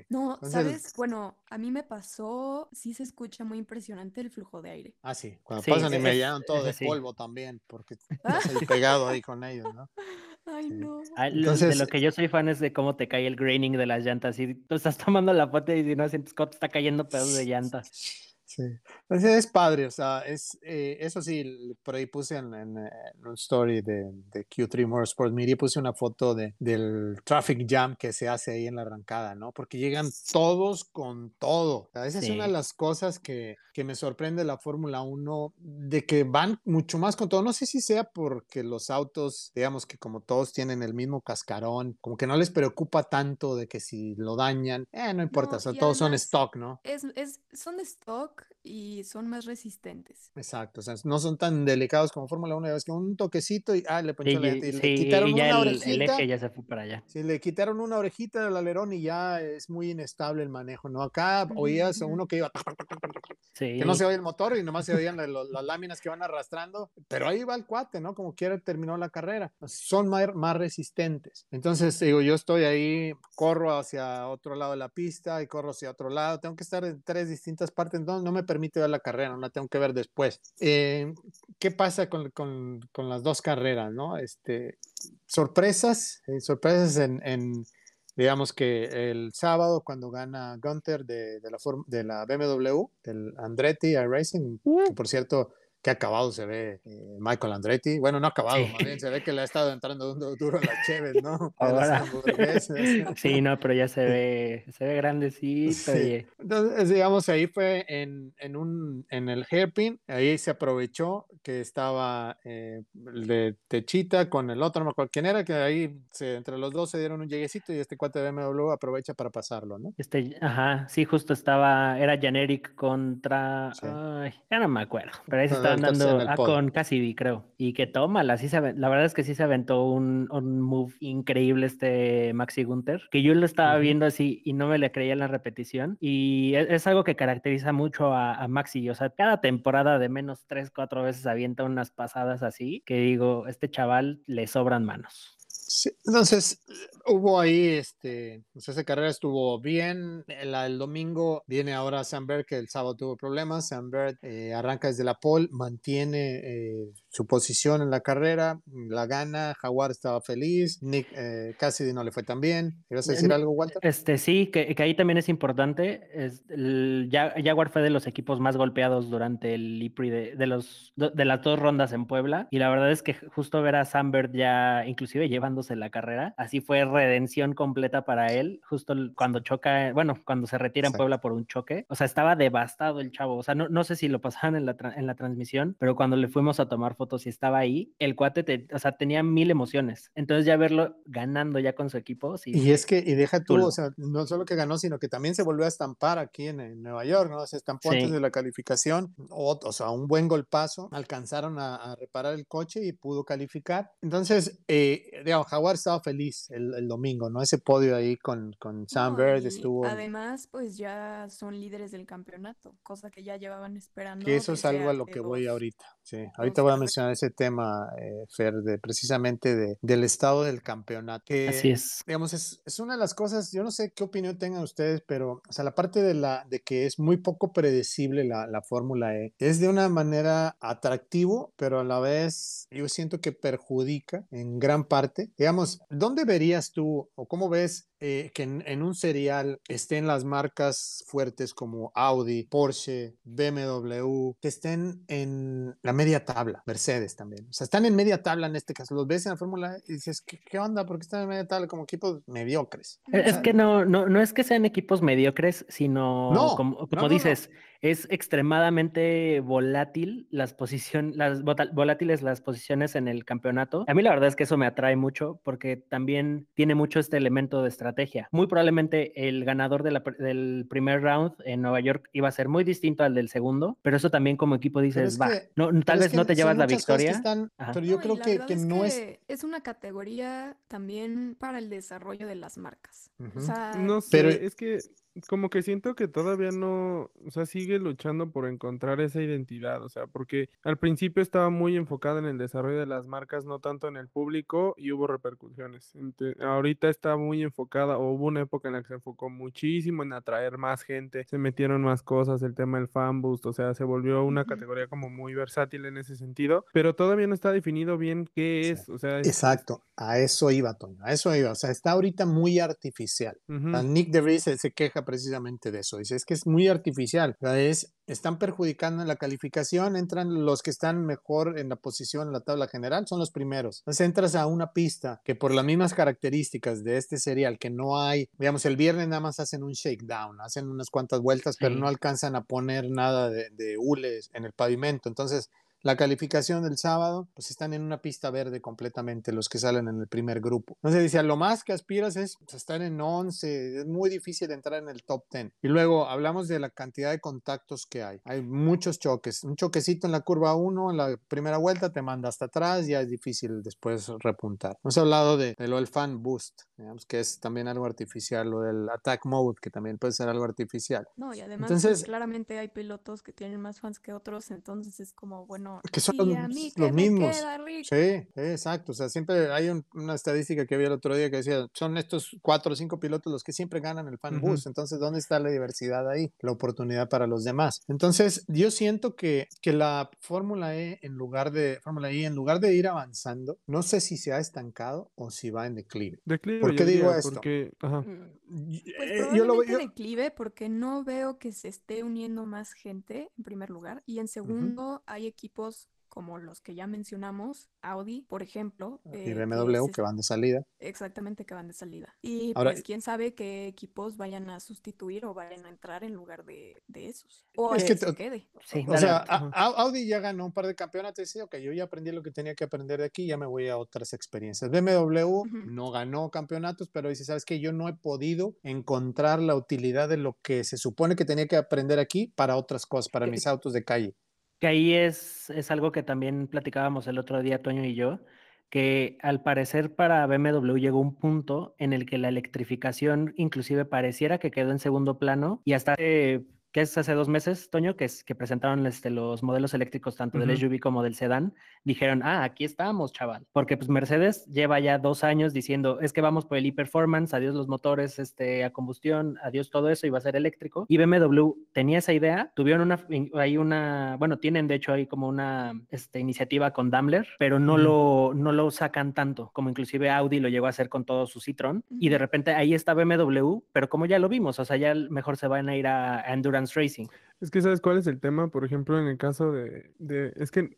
No, ¿sabes? Bueno, a mí me pasó, sí se escucha muy impresionante el flujo de aire. Ah, sí, cuando pasan y me llenan todo de polvo también, porque estás ahí pegado ahí con ellos, ¿no? Ay, no. Ah, Entonces, de lo que yo soy fan es de cómo te cae el graining de las llantas. Y tú estás tomando la foto y no sientes cómo te está cayendo pedazos de llantas. Sí, entonces es padre, o sea, es, eh, eso sí, por ahí puse en, en, un story de, de, Q3 Motorsport Media, puse una foto de, del traffic jam que se hace ahí en la arrancada, ¿no? Porque llegan todos con todo. O sea, esa es una de las cosas que, que me sorprende la Fórmula 1, de que van mucho más con todo. No sé si sea porque los autos, digamos que como todos tienen el mismo cascarón, como que no les preocupa tanto de que si lo dañan, eh, no importa, No, o sea, todos son stock, ¿no? es, es, son de stock book y son más resistentes. Exacto, o sea, no son tan delicados como Fórmula 1, ya ves que un toquecito y, ah, le ponchó Sí, la y le sí, quitaron y ya una el, el orejita. eje ya se fue para allá. Si le quitaron una orejita del alerón y ya es muy inestable el manejo, ¿no? Acá oías a uno que iba, Sí. que no se oye el motor y nomás se oían la- lo- las láminas que van arrastrando, pero ahí va el cuate, ¿no? Como quiera terminó la carrera. Son más, más resistentes. Entonces, digo, yo estoy ahí, corro hacia otro lado de la pista y corro hacia otro lado. Tengo que estar en tres distintas partes, entonces no me permite ver la carrera, no la tengo que ver después. Eh, ¿Qué pasa con, con- con las dos carreras, no? Este, sorpresas, eh, sorpresas en, en, digamos que el sábado cuando gana Gunther de, de la, de la BMW, del Andretti Racing, que por cierto, que acabado se ve eh, Michael Andretti. Bueno, no acabado, Sí. más bien se ve que le ha estado entrando du- duro a las Cheves, ¿no? Ahora. Sí, no, pero ya se ve, se ve grandecito. Sí. Entonces, digamos, ahí fue en, en, un, en el hairpin, ahí se aprovechó que estaba eh, el de Techita con el otro, no me acuerdo quién era, que ahí se- entre los dos se dieron un lleguecito y este cuate de BMW aprovecha para pasarlo, ¿no? Este, ajá, sí, justo estaba, era Janeric contra, Sí. ay, ya no me acuerdo, pero ahí se Con estaban dando, ah, con Cassidy, creo, y que tómala, sí se, la verdad es que sí se aventó un, un move increíble este Maxi Gunter, que yo lo estaba Ujú. viendo así y no me le creía en la repetición, y e- es, algo que caracteriza mucho a, a Maxi, o sea, cada temporada de menos tres, cuatro veces avienta unas pasadas así, que digo, este chaval le sobran manos. Sí, entonces hubo ahí, este, pues esa carrera estuvo bien. El, el domingo viene ahora Sam Bird, que el sábado tuvo problemas. Sam Bird eh, arranca desde la pole, mantiene eh, su posición en la carrera, la gana. Jaguar estaba feliz. Nick eh, Cassidy no le fue tan bien. ¿Ibas a decir Eh, algo, Walter? Este sí, que, que ahí también es importante. Es el Ja- Jaguar fue de los equipos más golpeados durante el IPRI de, de los de las dos rondas en Puebla. Y la verdad es que justo ver a Sambert ya inclusive llevándose la carrera, así fue redención completa para él. Justo cuando choca, bueno, cuando se retira en Exacto. Puebla por un choque. O sea, estaba devastado el chavo. O sea, no, no sé si lo pasaban en la, en la transmisión, pero cuando le fuimos a tomar fotos y estaba ahí, el cuate, o sea, tenía mil emociones. Entonces ya verlo ganando ya con su equipo. Sí, y es que, y deja tú, o sea, no solo que ganó, sino que también se volvió a estampar aquí en, Nueva York, ¿no? Se estampó antes de la calificación, o, o, sea, un buen golpazo, alcanzaron a, reparar el coche y pudo calificar. Entonces, eh, digamos, Jaguar estaba feliz el, domingo, ¿no? Ese podio ahí con, con Sam Bird estuvo... Además, pues ya son líderes del campeonato, cosa que ya llevaban esperando. Que eso es algo a lo que voy ahorita. Sí, ahorita voy a mencionar ese tema, eh, Fer, de precisamente de, del estado del campeonato. Que, Así es. Digamos, es, es, una de las cosas, yo no sé qué opinión tengan ustedes, pero, o sea, la parte de, la, de que es muy poco predecible la, la Fórmula E es de una manera atractivo, pero a la vez yo siento que perjudica en gran parte. Digamos, ¿dónde verías tú o cómo ves eh, que en, un serial estén las marcas fuertes como Audi, Porsche, BMW, que estén en la media tabla, Mercedes también. O sea, están en media tabla en este caso. Los ves en la Fórmula e y dices, ¿qué, ¿qué, onda? ¿Por qué están en media tabla como equipos mediocres? Es que no, no, no es que sean equipos mediocres, sino como, como dices, es extremadamente volátil las posiciones, las volátiles las posiciones en el campeonato. A mí la verdad es que eso me atrae mucho porque también tiene mucho este elemento de estrategia. Muy probablemente el ganador del primer round en Nueva York iba a ser muy distinto al del segundo, pero eso también como equipo dices, va, no, tal vez no te llevas la victoria. pero yo creo que, que no es, es... una categoría también para el desarrollo de las marcas. no sé, pero... es que como que siento que todavía no, o sea, sigue luchando por encontrar esa identidad, o sea, porque al principio estaba muy enfocada en el desarrollo de las marcas, no tanto en el público y hubo repercusiones. ahorita está muy enfocada, o hubo una época en la que se enfocó muchísimo en atraer más gente, se metieron más cosas, el tema del fan boost, o sea, se volvió una categoría como muy versátil en ese sentido, pero todavía no está definido bien qué es, o sea. Exacto, a eso iba, Toño, a eso iba, o sea, está ahorita muy artificial. Nick DeVries se queja precisamente de eso. Dice, es que es muy artificial. Es, están perjudicando en la calificación, entran los que están mejor en la posición en la tabla general, son los primeros. Entonces entras a una pista que por las mismas características de este serial, que no hay, digamos, el viernes nada más hacen un shakedown, hacen unas cuantas vueltas, pero no alcanzan a poner nada de, de hules en el pavimento. Entonces, la calificación del sábado, pues están en una pista verde completamente los que salen en el primer grupo. Entonces dice, lo más que aspiras es pues, estar en 11, es muy difícil entrar en el top 10. Y luego hablamos de la cantidad de contactos que hay. Hay muchos choques. Un choquecito en la curva 1, en la primera vuelta te manda hasta atrás, ya es difícil después repuntar. Hemos hablado de, lo del fan boost, digamos que es también algo artificial, lo del attack mode, que también puede ser algo artificial. No, y además pues, entonces, claramente hay pilotos que tienen más fans que otros, entonces es como, bueno, que son los mismos. Sí, exacto. O sea, siempre hay una estadística que vi el otro día que decía, son estos cuatro o cinco pilotos los que siempre ganan el fan bus. Entonces, ¿dónde está la diversidad ahí? La oportunidad para los demás. Entonces, yo siento que, que la Fórmula E, en lugar de Fórmula E, en lugar de ir avanzando, no sé si se ha estancado o si va en declive. Declive. ¿Por qué digo esto? Porque, ajá. Mm, pues eh, yo lo veo. declive porque no veo que se esté uniendo más gente, en primer lugar. Y en segundo, hay equipos como los que ya mencionamos, Audi, por ejemplo. y eh, BMW, que, van de salida. Exactamente, que van de salida. Y pues quién sabe qué equipos vayan a sustituir o vayan a entrar en lugar de, esos. O es que se quede. o sea, Audi ya ganó un par de campeonatos y dice, ok, yo ya aprendí lo que tenía que aprender de aquí, ya me voy a otras experiencias. BMW no ganó campeonatos, pero dice, ¿sabes qué? Yo no he podido encontrar la utilidad de lo que se supone que tenía que aprender aquí para otras cosas, para mis autos de calle. Que ahí es, es algo que también platicábamos el otro día, Toño y yo, que al parecer para BMW llegó un punto en el que la electrificación inclusive pareciera que quedó en segundo plano y hasta que es hace dos meses, Toño, que, es, que presentaron este, los modelos eléctricos tanto del SUV como del sedán, dijeron, ah, aquí estamos, chaval. Porque pues Mercedes lleva ya dos años diciendo, es que vamos por el e-performance, adiós los motores este, a combustión, adiós todo eso, y va a ser eléctrico. Y BMW tenía esa idea, tuvieron una, hay una, bueno, tienen de hecho ahí como una este, iniciativa con Daimler, pero no, lo, no lo sacan tanto, como inclusive Audi lo llegó a hacer con todo su Citroën. Y de repente ahí está BMW, pero como ya lo vimos, o sea, ya mejor se van a ir a Endurance Racing. Es que sabes cuál es el tema, por ejemplo, en el caso de, de es que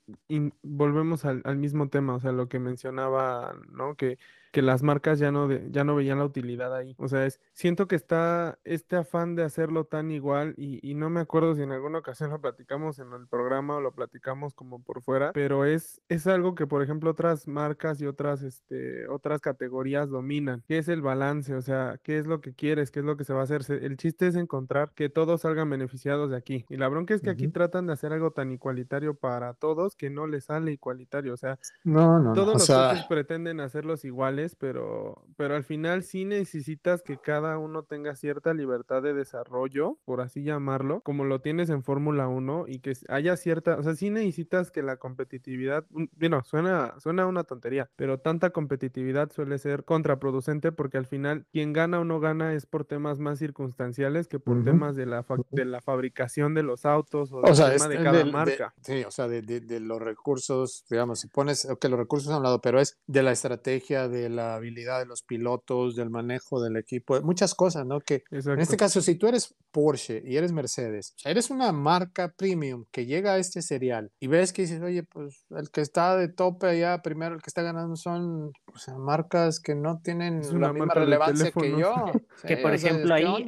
volvemos al, al, mismo tema, o sea, lo que mencionaba, ¿no? Que que las marcas ya no, ya no veían la utilidad ahí. O sea, es, siento que está este afán de hacerlo tan igual y, no me acuerdo si en alguna ocasión lo platicamos en el programa o lo platicamos como por fuera, pero es, es algo que, por ejemplo, otras marcas y otras, este, otras categorías dominan. ¿Qué es el balance? O sea, ¿qué es lo que quieres? ¿Qué es lo que se va a hacer? El chiste es encontrar que todos salgan beneficiados de aquí. Y la bronca es que aquí tratan de hacer algo tan igualitario para todos que no les sale igualitario. O sea, no, no, todos los sea... pretenden hacerlos iguales pero, pero al final sí necesitas que cada uno tenga cierta libertad de desarrollo, por así llamarlo, como lo tienes en Fórmula 1 y que haya cierta, o sea, sí necesitas que la competitividad, bueno, suena, suena una tontería, pero tanta competitividad suele ser contraproducente porque al final quien gana o no gana es por temas más circunstanciales que por temas de la, de la fabricación de los autos o, del tema de cada marca. sí, o sea, de, de, los recursos, digamos, si pones, que los recursos a un lado, pero es de la estrategia, de la habilidad de los pilotos, del manejo del equipo, muchas cosas, ¿no? Que en este caso, si tú eres Porsche y eres Mercedes, o sea, eres una marca premium que llega a este serial y ves que dices, oye, pues el que está de tope allá, primero el que está ganando son o sea, marcas que no tienen la misma relevancia que yo. que por ejemplo, ahí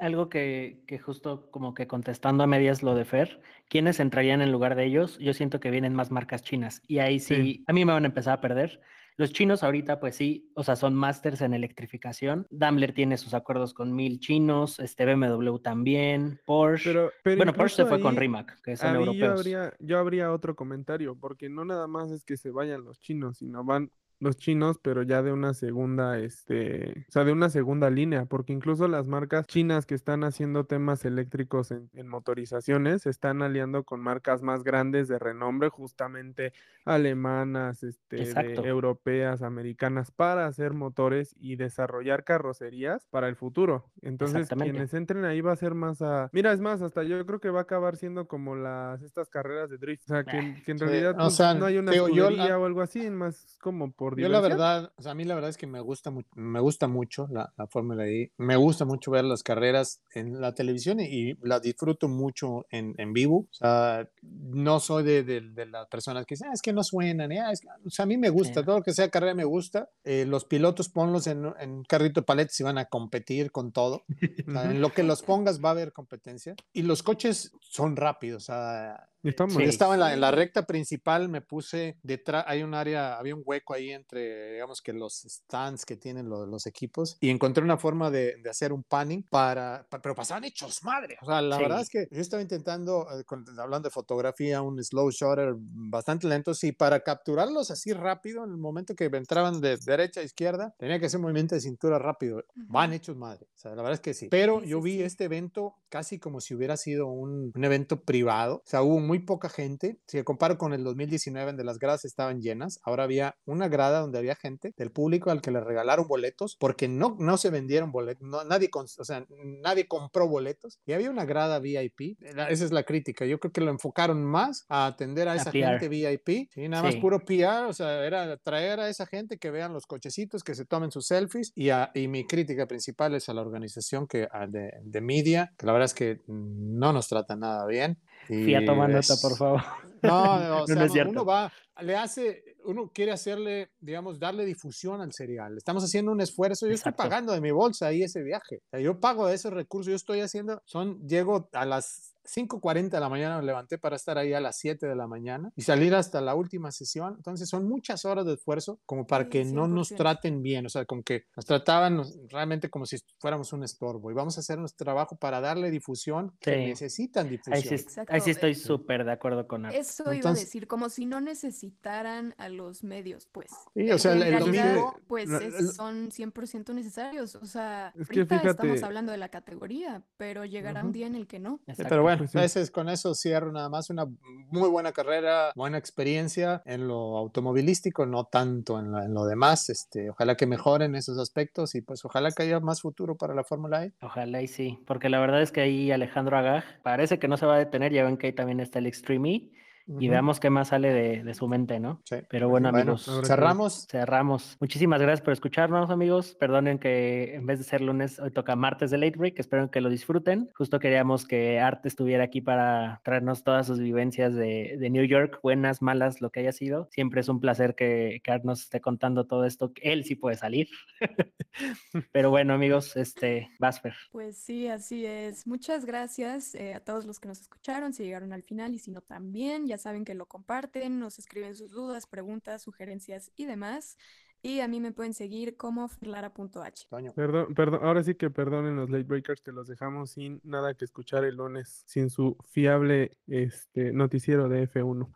algo que, que justo como que contestando a medias lo de Fer, ¿quiénes entrarían en lugar de ellos? Yo siento que vienen más marcas chinas y ahí sí. a mí me van a empezar a perder los chinos ahorita, pues sí, o sea, son másters en electrificación. Daimler tiene sus acuerdos con mil chinos, este BMW también, Porsche. bueno, Porsche se fue con Rimac, que son europeos. Yo habría, yo habría otro comentario, porque no nada más es que se vayan los chinos, sino van los chinos, pero ya de una segunda, este, o sea, de una segunda línea, porque incluso las marcas chinas que están haciendo temas eléctricos en, motorizaciones se están aliando con marcas más grandes de renombre, justamente alemanas, este, europeas, americanas, para hacer motores y desarrollar carrocerías para el futuro. Entonces, quienes entren ahí va a ser más a, mira, es más, hasta yo creo que va a acabar siendo como las estas carreras de drift, o sea, que, en realidad no hay una escudería o algo así, más como por yo la verdad, o sea, a mí la verdad es que me gusta, me gusta mucho la, la Fórmula I. Me gusta mucho ver las carreras en la televisión y, la disfruto mucho en, en, vivo. O sea, no soy de, de, las personas que dicen, ah, es que no suenan. Ah, o sea, a mí me gusta, todo lo que sea carrera me gusta. Eh, los pilotos ponlos en, en carrito de paletas y van a competir con todo. en lo que los pongas va a haber competencia. Y los coches son rápidos. O sea, yo estaba en la, en la, recta principal, me puse detrás, hay un área, había un hueco ahí entre, digamos que los stands que tienen los, los equipos, y encontré una forma de, de hacer un panning para, pero pasaban hechos madre. O sea, la verdad es que yo estaba intentando, eh, hablando de fotografía, un slow shutter bastante lento, sí, para capturarlos así rápido, en el momento que entraban de derecha a izquierda, tenía que hacer un movimiento de cintura rápido. Van hechos madre. O sea, la verdad es que sí. Pero yo vi este evento casi como si hubiera sido un, un evento privado. O sea, hubo muy poca gente. Si comparo con el 2019, donde las gradas estaban llenas, ahora había una grada donde había gente del público al que le regalaron boletos porque no, no se vendieron boletos, nadie, o sea, nadie compró boletos y había una grada VIP. Esa es la crítica. Yo creo que lo enfocaron más a atender a esa gente VIP y nada más puro PR, o sea, era traer a esa gente que vean los cochecitos, que se tomen sus selfies y, y mi crítica principal es a la organización que, de, de media, que la verdad es que no nos trata nada bien. Fía, toma nota, por favor. No, o sea, uno va, le hace, uno quiere hacerle, digamos, darle difusión al cereal. Estamos haciendo un esfuerzo. Yo estoy pagando de mi bolsa ahí ese viaje. O sea, yo pago ese recurso. Yo estoy haciendo, son, llego a las 5.40 de la mañana me levanté para estar ahí a las 7 de la mañana y salir hasta la última sesión. Entonces son muchas horas de esfuerzo como para que no nos traten bien, o sea, como que nos trataban realmente como si fuéramos un estorbo y vamos a hacer nuestro trabajo para darle difusión que necesitan difusión. Ahí sí, estoy súper de acuerdo con Eso iba a decir, como si no necesitaran a los medios, pues. Sí, o sea, el, domingo, pues son 100% necesarios. O sea, ahorita estamos hablando de la categoría, pero llegará un día en el que no. Pero bueno, pues con eso cierro nada más una muy buena carrera, buena experiencia en lo automovilístico, no tanto en, lo demás. Este, ojalá que mejoren esos aspectos y pues ojalá que haya más futuro para la Fórmula E. Ojalá y sí, porque la verdad es que ahí Alejandro Agag parece que no se va a detener, ya ven que ahí también está el Extreme E y veamos qué más sale de, su mente, ¿no? Sí. Pero bueno, amigos. cerramos. Cerramos. Muchísimas gracias por escucharnos, amigos. Perdonen que en vez de ser lunes, hoy toca martes de Late Break. Espero que lo disfruten. Justo queríamos que Art estuviera aquí para traernos todas sus vivencias de, New York, buenas, malas, lo que haya sido. Siempre es un placer que, que Art nos esté contando todo esto. Él sí puede salir. Pero bueno, amigos, este, Vasper. Pues sí, así es. Muchas gracias eh, a todos los que nos escucharon, si llegaron al final y si no también, ya saben que lo comparten, nos escriben sus dudas, preguntas, sugerencias y demás. Y a mí me pueden seguir como ferlara.h. Perdón, perdón, ahora sí que perdonen los late breakers que los dejamos sin nada que escuchar el lunes, sin su fiable este, noticiero de F1.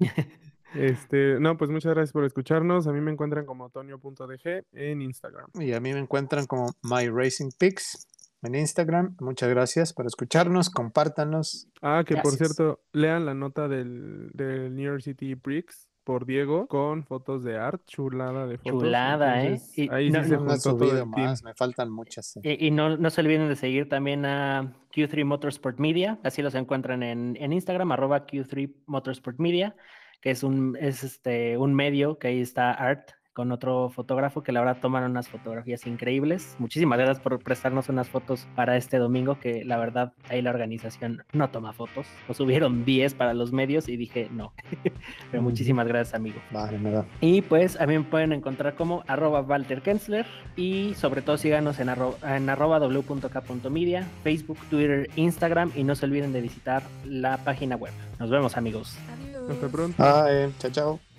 Este, no, pues muchas gracias por escucharnos. A mí me encuentran como Tonio.dg en Instagram. Y a mí me encuentran como My Racing en Instagram. Muchas gracias por escucharnos, compártanos. Ah, que por cierto, lean la nota del, del New York City Prix por Diego con fotos de art, chulada de fotos. Chulada, ¿eh? ahí sí se todo el más, me faltan muchas. Y, no, no, se olviden de seguir también a Q3 Motorsport Media, así los encuentran en, en Instagram, arroba Q3 Motorsport Media, que es un, es este, un medio que ahí está Art, con otro fotógrafo que la verdad toman unas fotografías increíbles. Muchísimas gracias por prestarnos unas fotos para este domingo, que la verdad ahí la organización no toma fotos. Nos subieron 10 para los medios y dije no. Pero muchísimas gracias, amigo. Vale, nada. Y pues a mí me pueden encontrar como arroba Walter Kensler y sobre todo síganos en, en arroba w.k.media, Facebook, Twitter, Instagram y no se olviden de visitar la página web. Nos vemos, amigos. Adiós. Hasta pronto. Bye. Chao, chao.